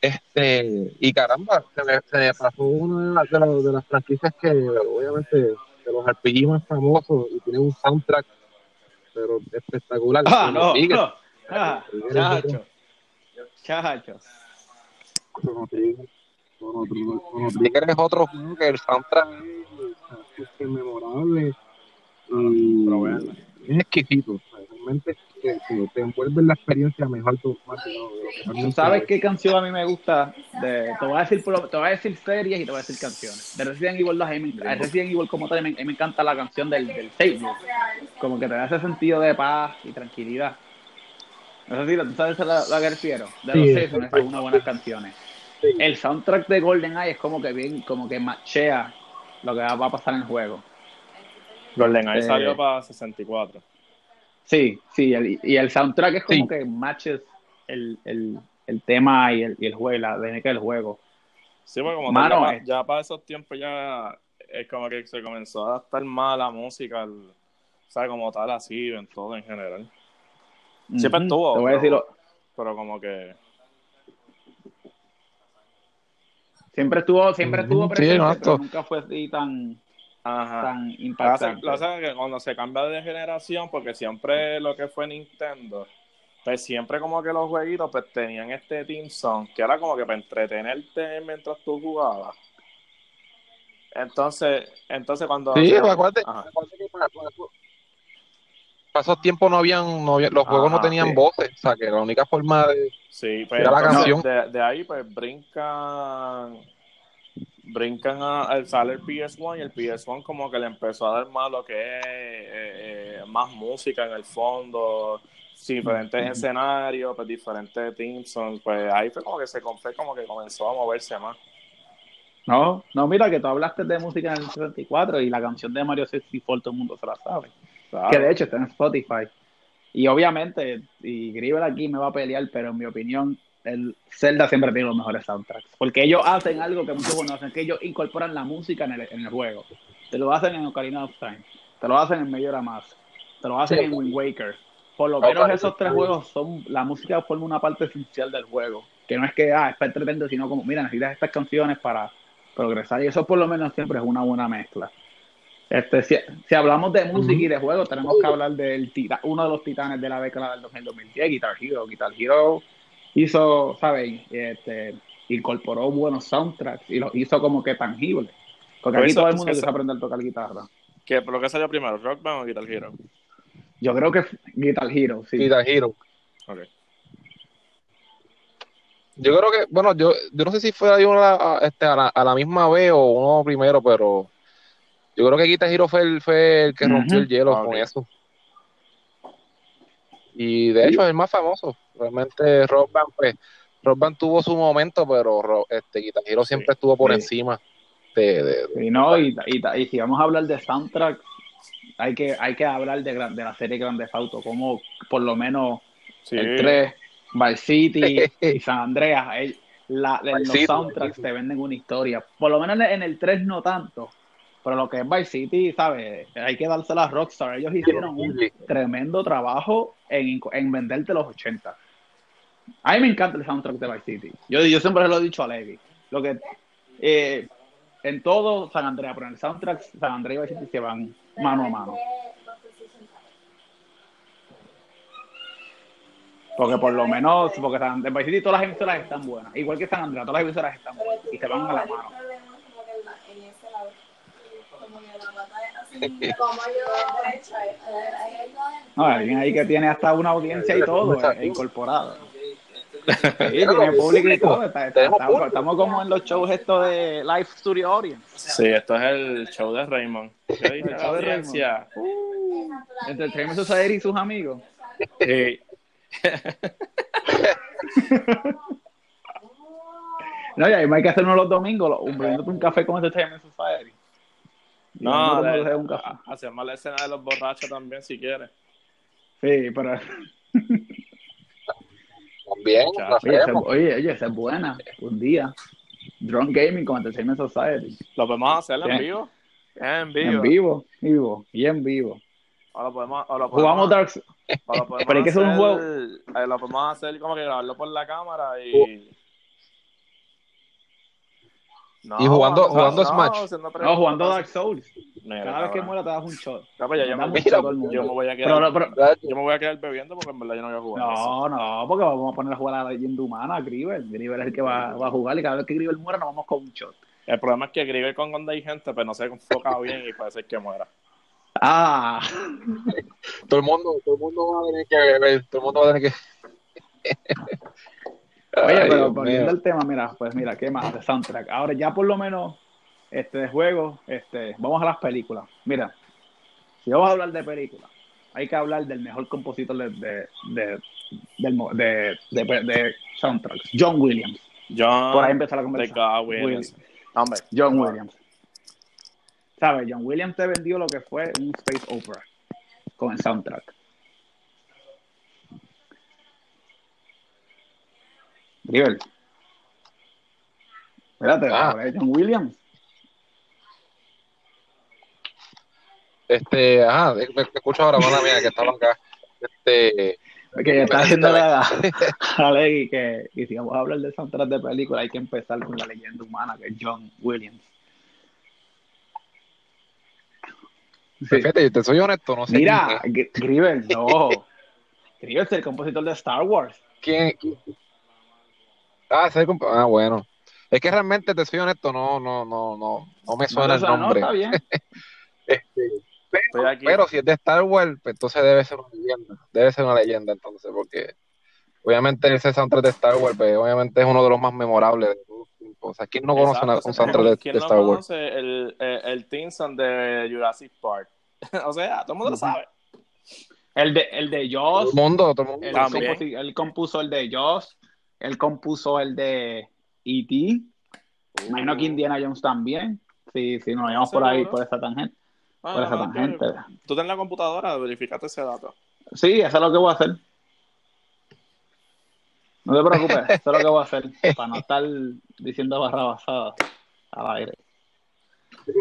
Este, y caramba, se me, se me pasó una de, las, de las franquicias que obviamente de los RPG más famosos y tiene un soundtrack pero espectacular. Ah, no, no. Ah, chacho. Chacho. Trigger es otro juego que el soundtrack es, memorable y es exquisito. realmente te, te, envuelve la experiencia mejor tú, ¿Sabes qué canción a mí me gusta? De, te, voy a decir, te voy a decir series y te voy a decir canciones. De Resident Evil 2, Resident Evil como tal, mí me encanta la canción del, del Como que te da ese sentido de paz y tranquilidad. No sé si tú sabes a la, que refiero. De los seis son unas buenas canciones. El soundtrack de GoldenEye es como que bien, como que machea lo que va a pasar en el juego. GoldenEye eh, salió para 64. Sí, sí, y el soundtrack es como que matches el, tema y el, y el juego, la dinámica del juego. Sí, porque como Mano, ya, ya, para esos tiempos ya es como que se comenzó a adaptar más la música, o sea, como tal así, en todo en general. Siempre estuvo. Te voy a decirlo. Pero como que. Siempre estuvo, siempre estuvo presente, pero nunca fue así tan, tan impactante. Lo que, que cuando se cambia de generación, porque siempre lo que fue Nintendo, pues siempre como que los jueguitos pues tenían este Team Song, que era como que para entretenerte mientras tú jugabas. Entonces, entonces cuando... Sí, acuérdate, pasó tiempo no habían, no los juegos no tenían voces, o sea que la única forma de sí, pues, la canción. De, ahí pues brincan brincan a, sale el PS1 y el PS1 como que le empezó a dar más lo que es eh, eh, más música en el fondo, diferentes escenarios, pues diferentes teams, pues ahí fue como que se fue como que comenzó a moverse más. No, no, mira que tú hablaste de música en el 64 y la canción de Mario 64 todo el mundo se la sabe. Que de hecho está en Spotify. Y obviamente, y Gribel aquí me va a pelear, pero en mi opinión, el Zelda siempre tiene los mejores soundtracks. Porque ellos hacen algo que muchos no hacen, que ellos incorporan la música en el, en el juego. Te lo hacen en Ocarina of Time, te lo hacen en Majora Mask, te lo hacen en Wind Waker. Por lo menos esos tres juegos son, la música forma una parte esencial del juego. Que no es que, ah, es para entretenerte, sino como, mira, necesitas estas canciones para progresar. Y eso por lo menos siempre es una buena mezcla. Este, si, hablamos de música y de juegos, tenemos que hablar del uno de los titanes de la década del 2010, Guitar Hero. Guitar Hero hizo, ¿sabes? Este, incorporó buenos soundtracks y los hizo como que tangibles. Porque aquí todo el mundo quiere aprender a tocar guitarra. ¿Qué, ¿Por lo que salió primero, Rock Band o Guitar Hero? Yo creo que Guitar Hero, sí. Guitar Hero. Okay. Yo creo que, bueno, yo, yo no sé si fue ahí una, este, a, la, a la misma vez o uno primero, pero yo creo que Guitar Hero fue el, fue el que rompió el hielo con eso. Y de hecho es el más famoso. Realmente Rock Band, pues, Rock Band tuvo su momento, pero este Guitar Hero siempre estuvo por encima de, y no, y, y, si vamos a hablar de soundtrack, hay que, hay que hablar de, de la serie Grande Auto, como por lo menos el 3, Vice City y San Andreas, la, los soundtracks te venden una historia. Por lo menos en el 3 no tanto, pero lo que es Vice City, ¿sabes? Hay que dársela a Rockstar. Ellos hicieron un tremendo trabajo en, en venderte los 80. A mí me encanta el soundtrack de Vice City. Yo, yo siempre lo he dicho a Levi. Lo que, eh, en todo San Andreas, pero en el soundtrack San Andreas y Vice City se van mano a mano. Porque por lo menos, porque San, en Vice City todas las emisoras están buenas. Igual que San Andreas, todas las emisoras están buenas. Y se van a la mano. No, alguien ahí que tiene hasta una audiencia y todo eh, incorporado. Sí, tiene público y todo. estamos, como en los shows estos de Live Studio Audience. Sí, esto es el show de Raymond. ¿Qué dice audiencia? Uh, Entertainment Society y sus amigos. Sí. no, y ahí hay que hacer uno los domingos, un, un café con Entertainment Society. No, hacemos la escena de los borrachos también si quieres. Sí, pero. Bien, oye, oye, esa es buena. Un día. Drone Gaming con Entertainment Society. ¿Lo podemos hacer en vivo? En vivo. En vivo, vivo, y en vivo. O lo podemos, o lo podemos, Jugamos Dark Pero hay que hacer un juego. Eh, lo podemos hacer como que grabarlo por la cámara y. Y jugando, jugando Smash. No, jugando Dark Souls. Cada vez que muera te das un shot. yo, me, voy a quedar, yo me voy a quedar bebiendo porque en verdad yo no voy a jugar. No, no, porque vamos a poner a jugar a la leyenda humana, a Griver. Griver es el que va, va, a jugar y cada vez que Griver muera nos vamos con un shot. El problema es que Griver con cuando hay gente, pero pues no se enfoca bien y puede ser que muera. Ah. todo el mundo, todo el mundo va a tener que beber, todo el mundo va a tener que. Oye, pero volviendo al tema, mira, pues mira, ¿qué más de soundtrack? Ahora ya por lo menos este de juego, este, vamos a las películas. Mira, si vamos a hablar de películas, hay que hablar del mejor compositor de, de, de, de, de soundtracks, John Williams. John, por ahí empezó la conversación. Williams. John Williams. ¿Sabes? John Williams te vendió lo que fue un space opera con el soundtrack. River. Espérate, ah. John Williams. Este, ajá, me, escucho ahora, mala mía, que estaba acá. Este. Que ya está haciendo la a y que y si vamos a hablar de soundtrack de película, hay que empezar con la leyenda humana que es John Williams. Fíjate, te soy honesto, no sé. Mira, Grivel, no. Grivel es el compositor de Star Wars. ¿Quién? Ah, ese ah, bueno. Es que realmente, te soy honesto, no, no, no, no, no me suena el nombre. No, está bien. este, pero, si es de Star Wars, pues entonces debe ser una leyenda. Debe ser una leyenda, entonces, porque obviamente ese soundtrack de Star Wars, pues obviamente es uno de los más memorables de todos los tiempos. O sea, ¿quién no conoce un soundtrack de, ¿quién Star no Wars? conoce el, el, el song de Jurassic Park? o sea, todo el mundo lo sabe. El de, el de Joss. Todo el mundo, todo el mundo. Él, él compuso el de Joss. Él compuso el de E.T. Imagino que uh. Indiana Jones también. Si, sí, sí, nos vayamos por ahí, por esa tangente. Ah, por esa tangente. Tú tenés la computadora, verificate ese dato. Sí, eso es lo que voy a hacer. No te preocupes, eso es lo que voy a hacer. Para no estar diciendo barra basada al aire.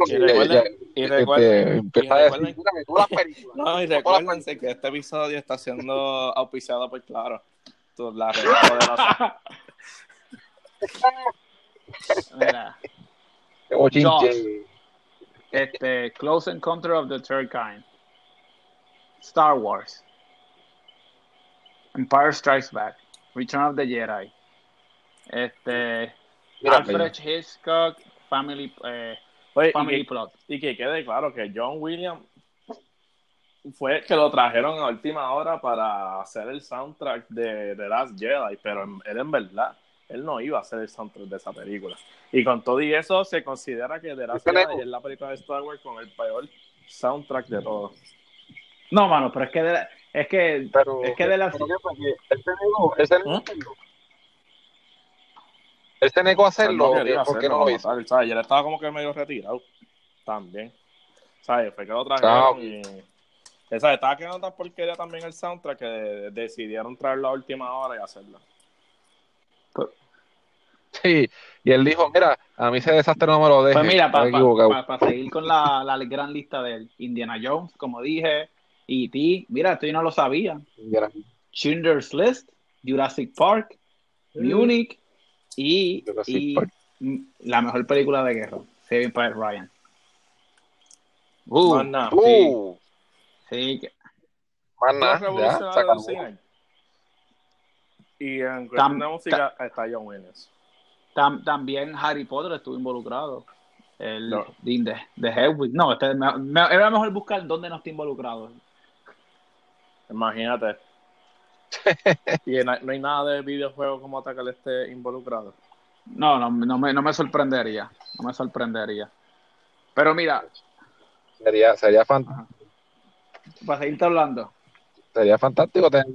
Y recuerden, y recuerden, no, y recuérdense que este episodio está siendo auspiciado por Claro. La red poderosa. Mira. Este, Close Encounter of the Third Kind. Star Wars. Empire Strikes Back. Return of the Jedi. Este. Alfred Hitchcock. Family. Eh, family Plot. Y que quede claro que John Williams fue que lo trajeron a última hora para hacer el soundtrack de The Last Jedi, pero él en verdad, él no iba a hacer el soundtrack de esa película. Y con todo y eso, se considera que The Last Jedi es la película de Star Wars con el peor soundtrack de todos. No, mano, pero es que de es que pero, es que de la él se negó, él se negó a hacerlo porque no lo hizo. ¿sabes? Y él estaba como que medio retirado también. ¿Sabes? Fue que lo trajeron ah, y esa, estaba quedando tan porquería también el soundtrack que decidieron traerlo a última hora y hacerlo. Sí, y él dijo, mira, a mí ese desastre no me lo deje. Pues mira, para seguir con la, la, gran lista de Indiana Jones, como dije, E.T., mira, esto yo no lo sabía. Schindler's List, Jurassic Park, mm. Munich y, y la mejor película de guerra, Saving Private Ryan. Uh, uh. Sí, que... Más nada, Y en cuestión de música está John Williams. también Harry Potter estuvo involucrado. El no. de, de Hedwig. No, este, era mejor buscar dónde no está involucrado. Imagínate. y no, hay nada de videojuego como hasta que él esté involucrado. No, no, no, me, no me sorprendería. No me sorprendería. Pero mira. Sería, sería fantástico para seguirte hablando. Sería fantástico tener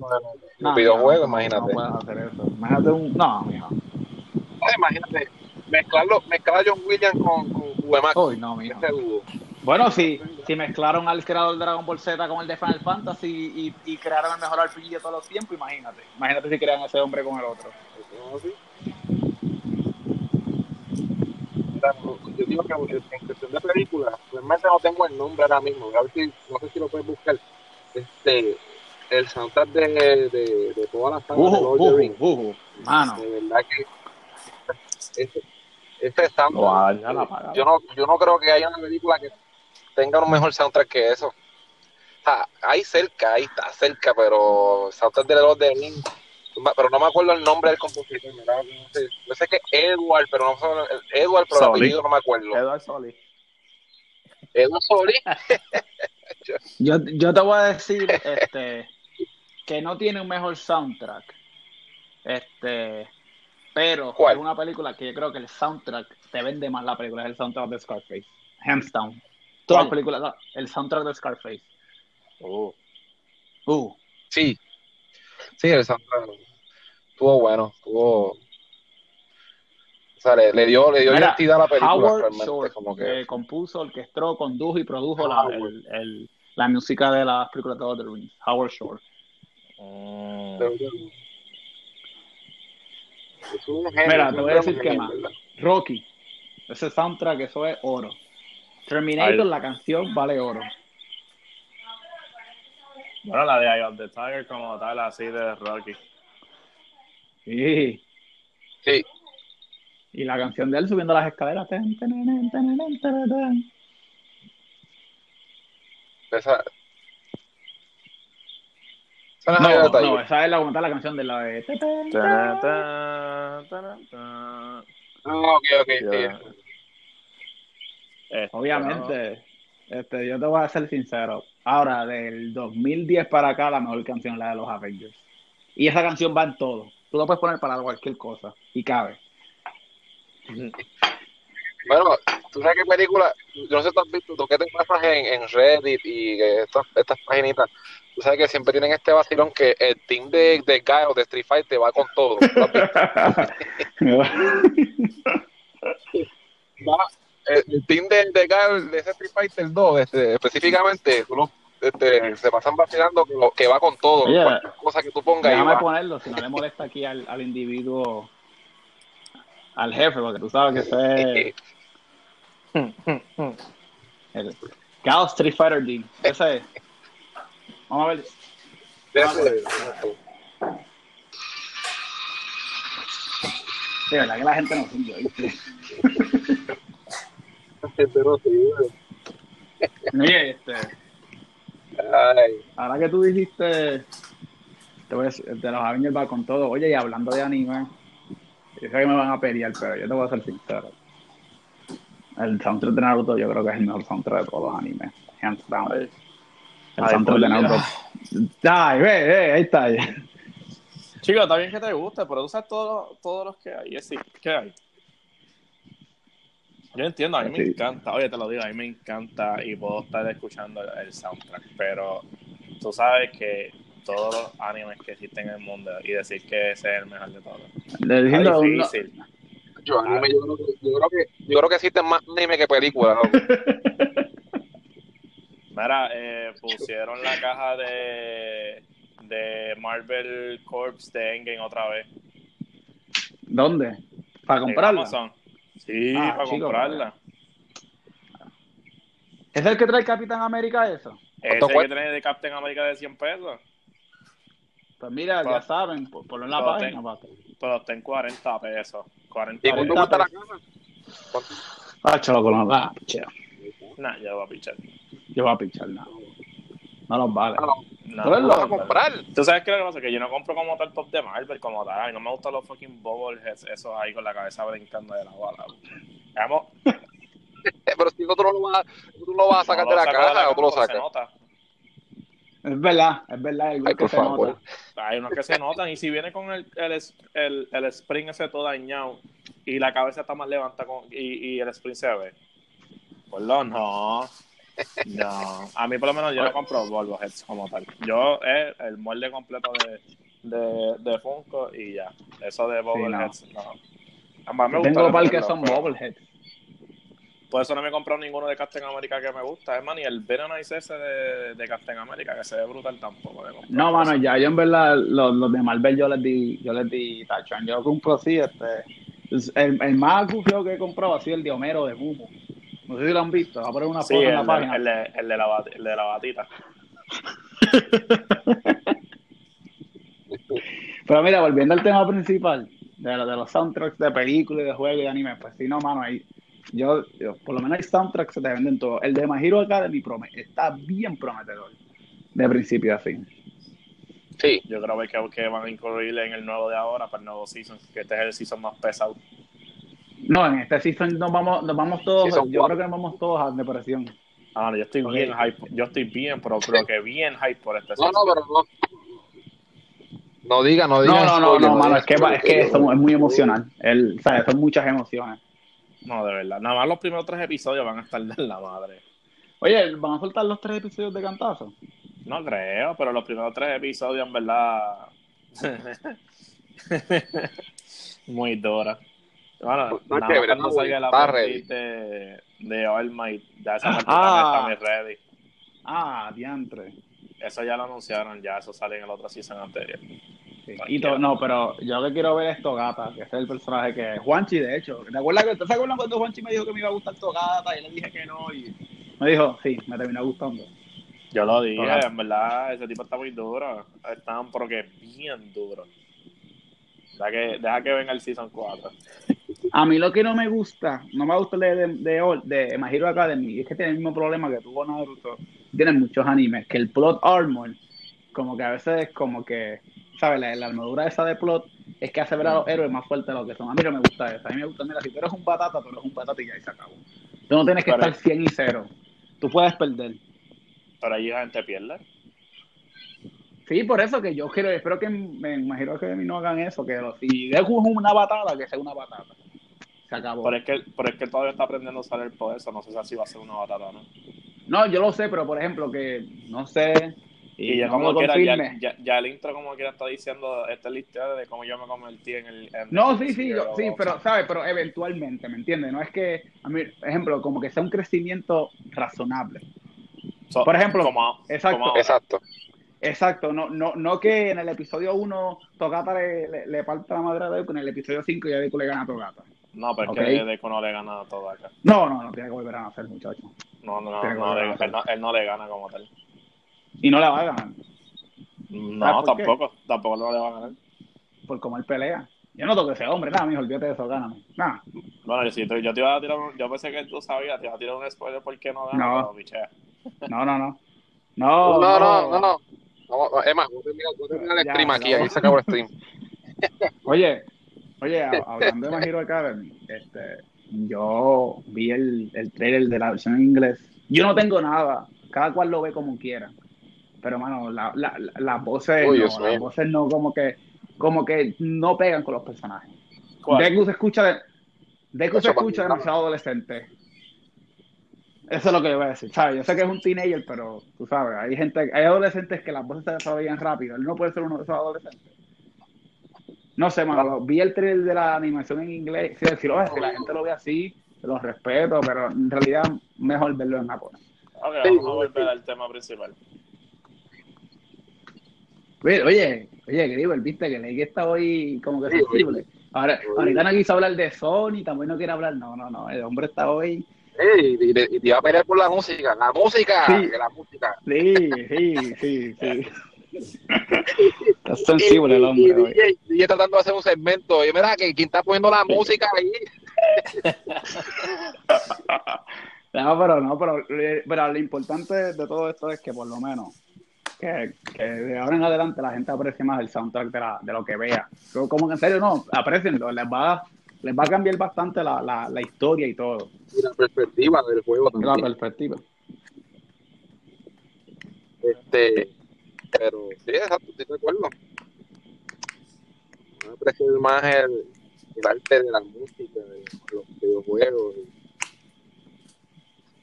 un videojuego, imagínate. No hacer eso. Imagínate un. No, mijo. No, imagínate. Mezclarlo, mezclar a John Williams con, con Uy, no, mijo. Bueno, si, si mezclaron al creador de Dragon Ball Z con el de Final Fantasy y, y crearon el mejor RPG de todos los tiempos, imagínate. Imagínate si crean ese hombre con el otro. Yo digo que en cuestión de películas, realmente no tengo el nombre ahora mismo. A ver si, no sé si lo puedes buscar. Este, el soundtrack de, de, de todas las sagas de Lord of the Rings. De verdad que este, este soundtrack, yo, no, yo no creo que haya una película que tenga un mejor soundtrack que eso. O sea, ahí cerca, ahí está cerca, pero el soundtrack de Lord of the Rings pero no me acuerdo el nombre del compositor. No sé, yo sé que Edward, pero no sé, Edward, pero el apellido no me acuerdo. Edward Soli. Edward Soli. yo, yo te voy a decir este, que no tiene un mejor soundtrack. Este, pero es una película que yo creo que el soundtrack te vende más la película, es el soundtrack de Scarface. Hands down. Todas las películas, el soundtrack de Scarface. Oh. Uh. Sí. Sí, el soundtrack estuvo bueno, estuvo. O sea, le, dio, le dio identidad a la película. Howard Shore, como que... compuso, orquestó, condujo y produjo la, el, el, la música de las películas de The Rings. Howard Shore. Mm. Mira, te voy a decir qué más. Rocky. Ese soundtrack, eso es oro. Terminator, la canción vale oro. Bueno, la de Eye of the Tiger como tal, así de Rocky. Sí. Sí. Y la canción de él subiendo las escaleras. Esa, no, no, no, esa es la, la canción de la de... Ah, ok, ok, este, Obviamente, este, yo te voy a ser sincero. Ahora, del 2010 para acá, la mejor canción es la de los Avengers. Y esa canción va en todo. Tú la puedes poner para cualquier cosa y cabe. Bueno, tú sabes qué película, yo no sé si tú has visto, tú que te pasas en, en Reddit y estas, estas paginitas, tú sabes que siempre tienen este vacilón que el team de, de Guy o de Street Fighter va con todo. el, team de, de Guy de Street Fighter 2, este, específicamente, este, se pasan vacilando que, que va con todo, cualquier cosa que tú pongas. Déjame ponerlo, si no le molesta aquí al, al individuo, al jefe, porque tú sabes que ese el Chaos Street Fighter D. Ese es. Vamos a ver. Sí, verdad que la gente no sigue, Oye, este. Ay. Ahora que tú dijiste. Te voy a decir, de los Avengers va con todo. Oye, y hablando de anime. Yo sé que me van a pelear, pero yo te voy a ser sincero. El soundtrack de Naruto yo creo que es el mejor soundtrack de todos los animes. Hands down. El soundtrack de Naruto. Ay, ve, ve, ahí está. Chico, está bien que te guste, pero usas todos todos los que hay. Sí, ¿qué hay? Yo entiendo, a mí me encanta, oye, te lo digo, a mí me encanta y puedo estar escuchando el soundtrack, pero tú sabes que todos los animes que existen en el mundo y decir que ese es el mejor de todos. Es difícil. Yo, anime, yo, creo que, yo, creo que, yo creo que existen más anime que películas. Mira, eh, pusieron la caja de, de Marvel Corps de Endgame otra vez. ¿Dónde? ¿Para comprarla? Sí, ah, para comprarla. ¿Es el que trae Capitán América eso? Es el que trae de Capitán América de 100 pesos. Pues mira, ya saben, por, por en la página. pero está en 40 pesos. 40 ¿Y cuánto cuesta la casa? Ah, chavo, no va a pichar. Nah, yo voy a pichar. Yo voy a pichar, nada. No los vale. No, no, no vas a comprar. Tú sabes qué es lo que pasa, que yo no compro como tal top de Marvel, como tal. A mí no me gustan los fucking bobbleheads, esos ahí con la cabeza brincando de la bala. Vamos. Pero si no, tú no lo vas, tú lo vas a sacar de la caja o tú lo sacas. Es verdad, es verdad. Hay, que se nota. hay unos que se notan. Y si viene con el, el, el, el spring ese todo dañado y la cabeza está más levantada con, y, y el spring se ve, pues no. No. A mí, por lo menos, yo no compro Volvo Heads como tal. Yo es el molde completo de, de, de Funko y ya. Eso de Bobbleheads, no. no. me Tengo par que son Bobbleheads. Por eso no me he comprado ninguno de Captain America que me gusta. Es más, ni el Venomize ese de, de Captain America, que se ve brutal tampoco. No, mano, ya yo en verdad, los, los, de Marvel yo les di, yo les di tachón. Yo compro así, este. El, el más creo que he comprado ha sido el de Homero de Mumu. No sé si lo han visto, va a poner una foto en la página. El de, el, de la, el de la batita. Pero mira, volviendo al tema principal, de, de los soundtracks de películas, de juegos y de anime, pues sí, no, mano, ahí yo, por lo menos hay soundtracks que te venden todo. El de My Hero Academy está bien prometedor, de principio a fin. Sí. Yo creo que, que van a incluir en el nuevo de ahora, para el nuevo season, que este es el season más pesado. No, en este season nos vamos, nos vamos todos, yo creo que nos vamos todos a depresión. Ah, no, yo estoy bien hype. Yo estoy bien, pero creo que bien hype por este No, no, pero no. No diga, no diga. No, no, no, no, mano, es que, es que es muy emocional. El, ¿sabes? Son muchas emociones. No, de verdad. Nada más los primeros tres episodios van a estar de la madre. Oye, ¿van a soltar los tres episodios de cantazo? No creo, pero los primeros tres episodios, en verdad. muy dura. Bueno, no, nada más cuando salga la partida de, de All Might, ya esa partida ah, está ready. Ah, diantre. Eso ya lo anunciaron, ya eso sale en el otro season anterior. Y no, pero yo lo que quiero ver es Togata, que es el personaje que Juanchi, de hecho. ¿Te acuerdas, que, ¿te acuerdas cuando Juanchi me dijo que me iba a gustar Togata y le dije que no? Y me dijo, sí, me terminó gustando. Yo lo dije, en verdad, ese tipo está muy duro. Están porque bien duro. Deja que, deja que venga el Season 4. A mí lo que no me gusta, no me gusta de, de, de, de My Hero Academy, es que tiene el mismo problema que tuvo Naruto. Tienen muchos animes, que el plot armor, como que a veces es como que, ¿sabes? La, armadura esa de plot es que hace ver a los héroes más fuertes de lo que son. A mí no me gusta eso. A mí me gusta, mira, si tú eres un patata, tú eres un patata y ya se acabó. Tú no tienes que estar 100 y 0. Tú puedes perder. Pero ahí la gente pierde. Sí, por eso que yo quiero, espero que me imagino que no hagan eso, que si Deku es una batata, que sea una batata. Se acabó. Pero es que, pero es que todavía está aprendiendo a usar el poder, eso no sé si así va a ser una batata, ¿no? No, yo lo sé, pero por ejemplo, que no sé. Y, ya como quiera, ya, ya, el intro como quiera está diciendo esta lista de cómo yo me convertí en el... no, sí, sí, sí, pero, ¿sabes? Pero eventualmente, ¿me entiendes? No es que, a mí, ejemplo, como que sea un crecimiento razonable. por ejemplo, exacto. exacto. Exacto, no, no, no que en el episodio 1 Togata le, le, le parta la madre de Deku, en el episodio 5 ya Deku le gana a Togata. No, pero es que Deku no le gana a Togata. No, no, no tiene que volver a nacer, muchacho. No, no, no, no, él, no, él no le gana como tal. ¿Y no le va a ganar? No, tampoco, tampoco no le va a ganar. Por cómo él pelea. Yo no toco ese hombre, nada, mijo, olvídate de eso, gana. Nada. Bueno, yo, sí, yo te iba a tirar, yo pensé que tú sabías, te iba a tirar un spoiler por qué no gana, no. pero No, no, no. No, no, no, no. no. No, es más, voy a terminar el stream aquí, aquí se acabó el stream. Oye, oye, hablando de My Hero Academy, este, yo vi el, el trailer de la versión en inglés. Yo no tengo nada, cada cual lo ve como quiera. Pero, mano, la, la, las voces, no, las voces no, como que, como que no pegan con los personajes. Deku se escucha, Deku se escucha demasiado adolescente. Eso es lo que yo voy a decir, ¿sabes? Yo sé que es un teenager, pero tú sabes, hay gente, hay adolescentes que las voces se desarrollan rápido. Él no puede ser uno de esos adolescentes. No sé, mano, vi el trailer de la animación en inglés. Si, si, lo, si la gente lo ve así, lo respeto, pero en realidad mejor verlo en japonés. Ok, vamos a volver al tema principal. Oye, oye, oye, viste que leí que está hoy como que sensible. Ahora, ahorita no quiso hablar de Sony, también no quiere hablar. No, no, no, el hombre está hoy y, te iba a pelear por la música, la música, sí. la música. Sí, sí, sí, sí. Está sensible el hombre. Y, y, tratando de hacer un segmento. Y mira que quien está poniendo la música ahí. no, pero no, pero, pero lo importante de todo esto es que por lo menos que, que, de ahora en adelante la gente aprecie más el soundtrack de, la, de lo que vea. Como que en serio, no, aprecienlo, les va, les va a cambiar bastante la, la, la historia y todo y la perspectiva del juego también. La perspectiva. Este, pero sí, exacto, estoy de acuerdo. Me aprecio más el, el, arte de la música, de los videojuegos,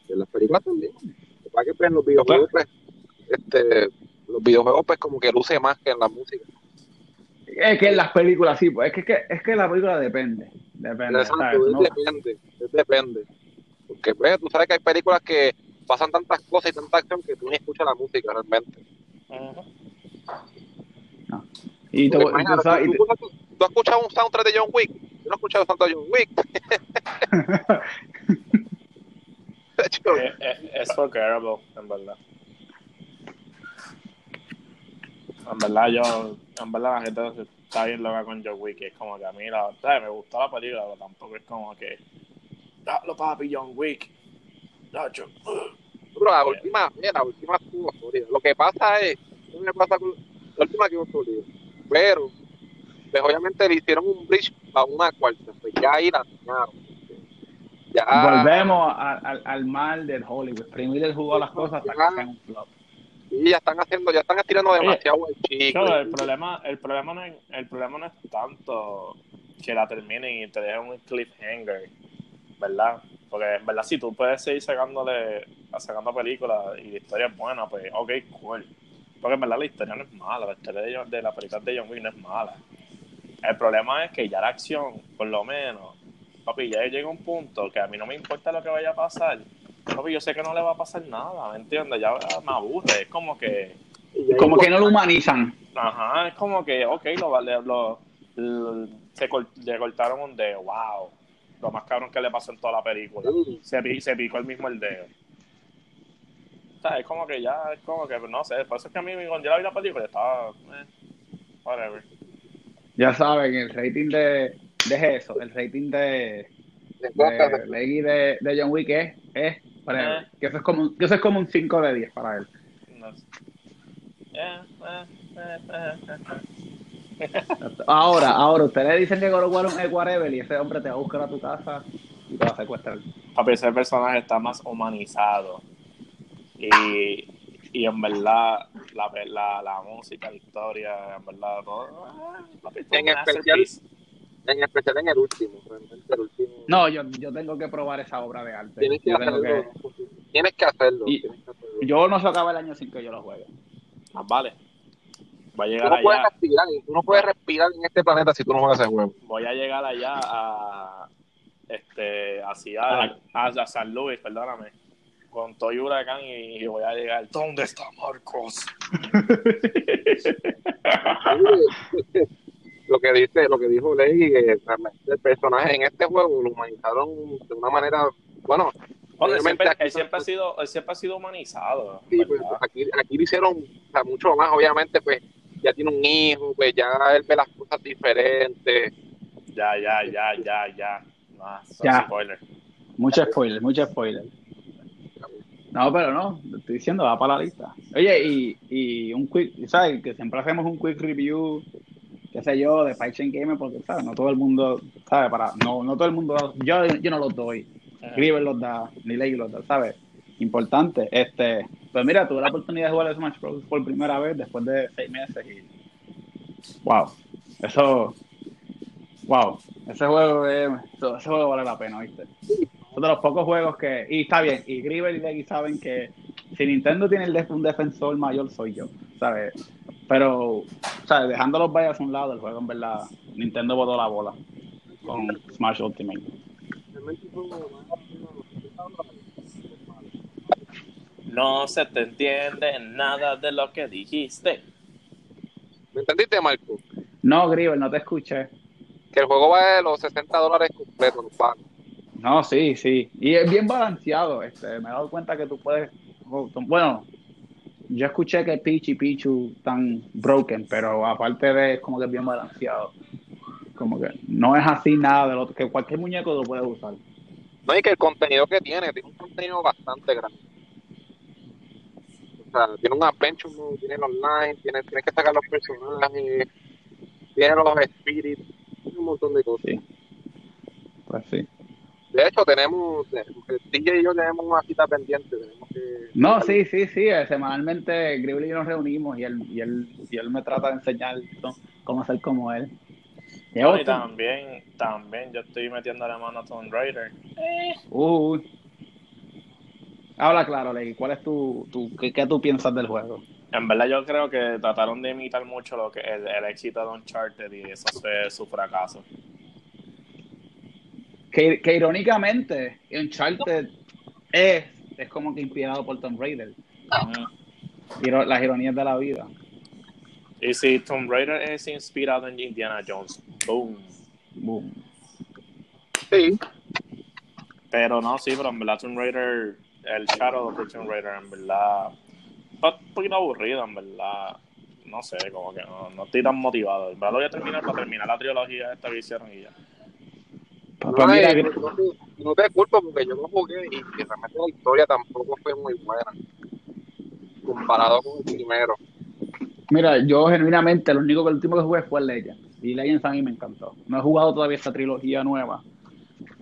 de las películas también. Para que pues, los videojuegos, pues, este, los videojuegos, pues, como que luce más que en la música. Es que en las películas sí, pues, es que, es que la película depende. Depende. Exacto, depende, depende. Porque pues, tú sabes que hay películas que pasan tantas cosas y tanta acción que tú ni escuchas la música realmente. No. Y tú, tú, sabes, tú, tú, has escuchado un soundtrack de John Wick. Yo no he escuchado un soundtrack de John Wick. es, es, es forgettable, en verdad. En verdad, yo, en verdad, la gente está bien loca con John Wick. Es como que a mí, la, ¿sabes? me gustó la película, pero tampoco es como que Dalo, papi, John Wick. Nacho. Pero la última, mira, la última estuvo sólida. Lo que pasa es, ¿qué me pasa con la última que estuvo sólida? Pero, pues obviamente le hicieron un bridge para una cuarta, pues ya ahí la dañaron. Volvemos al mal del Hollywood. Primero jugó las cosas hasta que un flop. Y ya están haciendo, ya están estirando demasiado el chico. el problema, el problema no es, el problema no es tanto que la terminen y te dejen un cliffhanger, ¿verdad? Porque en verdad si tú puedes seguir sacándole, sacando películas y la historia es buena, pues ok, cool. Porque en verdad la historia no es mala, la historia de, de la película de John Wick no es mala. El problema es que ya la acción, por lo menos, papi, ya llega un punto que a mí no me importa lo que vaya a pasar. Papi, yo sé que no le va a pasar nada, ¿me entiendes? Ya me aburre, es como que... Como que no lo humanizan. Ajá, es como que, ok, lo, lo, se le cortaron un dedo, wow. Lo más cabrón que le pasó en toda la película. Se, se picó el mismo el dedo. O sea, es como que ya, es como que, no sé, por eso es que a mí cuando yo la vi la película estaba, eh, whatever. Ya saben, el rating de, de eso, el rating de, de, de, de, John Wick es, es para él, que eso es como, que eso es como un 5 de 10 para él. Ahora, ahora, ustedes dicen que God of es whatever y ese hombre te va a buscar a tu casa y te va a secuestrar. Papi, ese personaje está más humanizado. Y, y en verdad, la, la, la música, la historia, en verdad, todo. Papi, en, especial, en especial en el último, el último. No, yo, yo tengo que probar esa obra de arte. Tienes que, hacerlo, tienes que hacerlo. Yo no se acaba el año sin que yo lo juegue. Ah, vale. Va a llegar tú no Puedes respirar, tú no puedes respirar en este planeta si tú no juegas ese juego. Voy a llegar allá a este hacia a, San Luis, perdóname, con Toy Huracán y, voy a llegar. ¿Dónde está Marcos? lo que dice, lo que dijo Ley, que el personaje en este juego lo humanizaron de una manera, bueno, él, siempre, ha sido, él siempre ha sido humanizado. Sí, pues, aquí, aquí lo hicieron mucho más, obviamente, pues ya tiene un hijo, pues ya él ve las cosas diferentes. Ya, ya, ya, ya, ya. ya. Spoiler. Mucho spoiler, mucho spoiler. No, pero no, estoy diciendo, va para la lista. Oye, y, y un quick, ¿sabes? Que siempre hacemos un quick review, qué sé yo, de Fight Gamer, porque, ¿sabes? No todo el mundo, ¿sabes? Para, no, no todo el mundo, yo, yo no los doy. Griver los da, ni Ley los da, ¿sabes? Importante. Este, pues mira, tuve la oportunidad de jugar Smash Bros. por primera vez después de seis meses y. ¡Wow! Eso. ¡Wow! Ese juego, ese juego vale la pena, ¿viste? Es de los pocos juegos que. Y está bien, y Griver y Leggy saben que si Nintendo tiene un defensor mayor, soy yo, ¿sabes? Pero, ¿sabes? Dejando los vallas a un lado, el juego en verdad, Nintendo botó la bola con Smash Ultimate. No se te entiende nada de lo que dijiste. ¿Me entendiste, Marco? No, Grivel, no te escuché. Que el juego vale los 60 dólares completos, no sí, sí. Y es bien balanceado. Este, me he dado cuenta que tú puedes. Bueno, yo escuché que Peach y Pichu están broken, pero aparte de como que es bien balanceado. Como que no es así nada de lo que cualquier muñeco lo puede usar. No, y que el contenido que tiene, tiene un contenido bastante grande. O sea, tiene un adventure tiene el online, tiene, tiene que sacar los personajes, tiene los spirits, tiene un montón de cosas. Sí. Pues sí. De hecho, tenemos, DJ y yo tenemos una cita pendiente. Tenemos que... No, sí, sí, sí. Semanalmente Gribble y yo nos reunimos y él, y él, y él me trata de enseñar cómo ser como él y también, también yo estoy metiendo la mano a Tomb Raider. Uy. Habla claro, Ley. ¿Cuál es tu, tu qué, tú piensas del juego? En verdad yo creo que trataron de imitar mucho lo que el, el éxito de Uncharted y eso fue su fracaso. Que, que irónicamente Uncharted es, es como que inspirado por Tomb Raider. las ironías de la vida. Y si Tomb Raider es inspirado en Indiana Jones, boom. Boom. Sí. Pero no, sí, pero en verdad Tomb Raider, el Shadow de Tomb Raider, en verdad, está un poquito aburrido, en verdad. No sé, como que no, no estoy tan motivado. En verdad lo voy a terminar para terminar la trilogía esta que hicieron y ya. No, pues mira, no, te, no te culpo porque yo no jugué y, y realmente la historia tampoco fue muy buena comparado con el primero. Mira, yo genuinamente, lo único que el último que jugué fue Legends. Y Legends a mí me encantó. No he jugado todavía esta trilogía nueva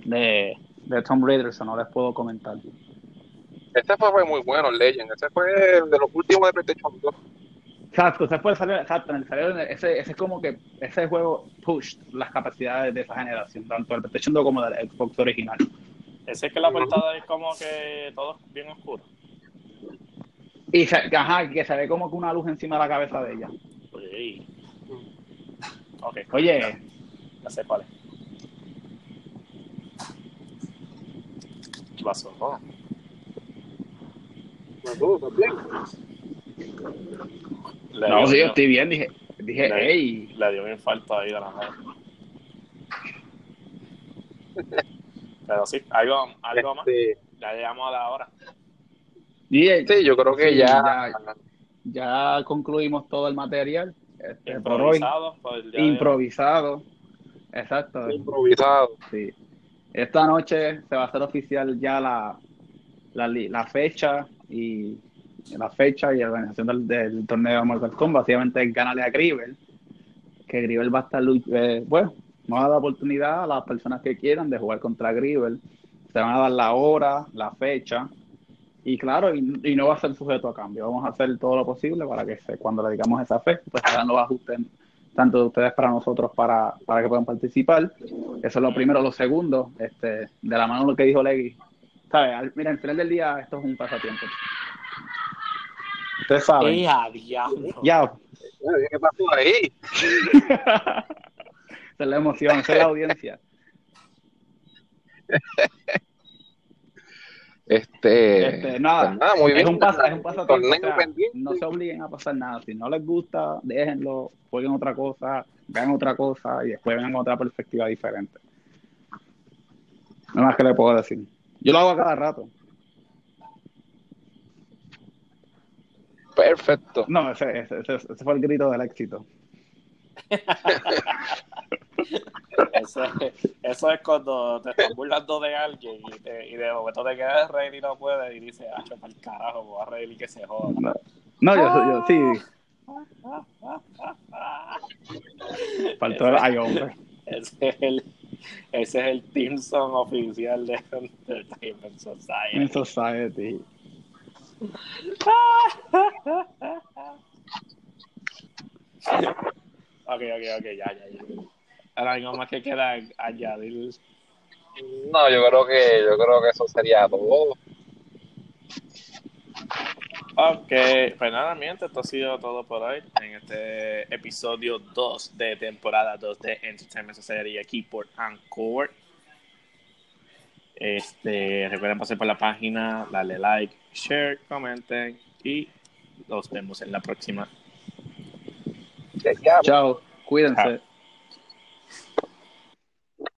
de, de Tomb Raider, eso no les puedo comentar. Este fue muy bueno, Legend. Ese fue de los últimos de PlayStation 2. Exacto, ese fue salir, exacto, ese, ese es como que ese juego push las capacidades de esa generación, tanto el PlayStation 2 como del Xbox original. Ese es que la portada es como que todo bien oscuro. Y se, ajá, que se ve como que una luz encima de la cabeza de ella. Oye. Okay, Oye. Ya, sé cuál es. ¿Qué pasó? No, no, bien. no, sí, yo estoy bien, dije, dije, le, hey. Le dio un infarto ahí de la madre. Pero sí, algo, algo más. Este, ya llegamos a la hora. Sí, yo creo que ya, ya, concluimos todo el material. Este, improvisado. Por hoy. improvisado. Exacto. Improvisado. Sí. Esta noche se va a hacer oficial ya la, la, la fecha y la fecha y la organización del, torneo de Mortal Kombat. Básicamente ganarle a Gribel, que Gribel va a estar, eh, bueno, vamos a dar oportunidad a las personas que quieran de jugar contra Gribel. Se van a dar la hora, la fecha. Y claro, y, no va a ser sujeto a cambio. Vamos a hacer todo lo posible para que cuando le digamos esa fecha, pues hagan los ajustes tanto de ustedes para nosotros para, para que puedan participar. Eso es lo primero. Lo segundo, este, de la mano lo que dijo Legui. ¿Sabes? Mira, al final del día esto es un pasatiempo. Ustedes saben. Ya. ¿Qué pasó ahí? Esa es la emoción, esa es la audiencia. Este, este nada, pues muy bien. Es un, pasa, es un pasatiempo. no se obliguen a pasar nada. Si no les gusta, déjenlo, jueguen otra cosa, vean otra cosa y después vengan otra perspectiva diferente. No más que le puedo decir. Yo lo hago a cada rato. Perfecto. No, ese, ese, ese fue el grito del éxito. eso, eso, es cuando te estás burlando de alguien y, te, y de momento te quedas reír y no puedes y dices, ah, para el carajo, voy a reír y que se joda. No, no yo, yo sí. Faltó el ay, hombre. Ese es el, ese es el team song oficial de Entertainment Society. Society. Ok, ok, ok, ya, ya, ya. Ahora algo más que queda añadir. No, yo creo que yo creo que eso sería todo. Ok, pues nada, mientras esto ha sido todo por hoy en este episodio 2 de temporada 2 de Entertainment Society aquí por Anchor. Este, recuerden pasar por la página, darle like, share, comenten y nos vemos en la próxima. Chao, cuídense.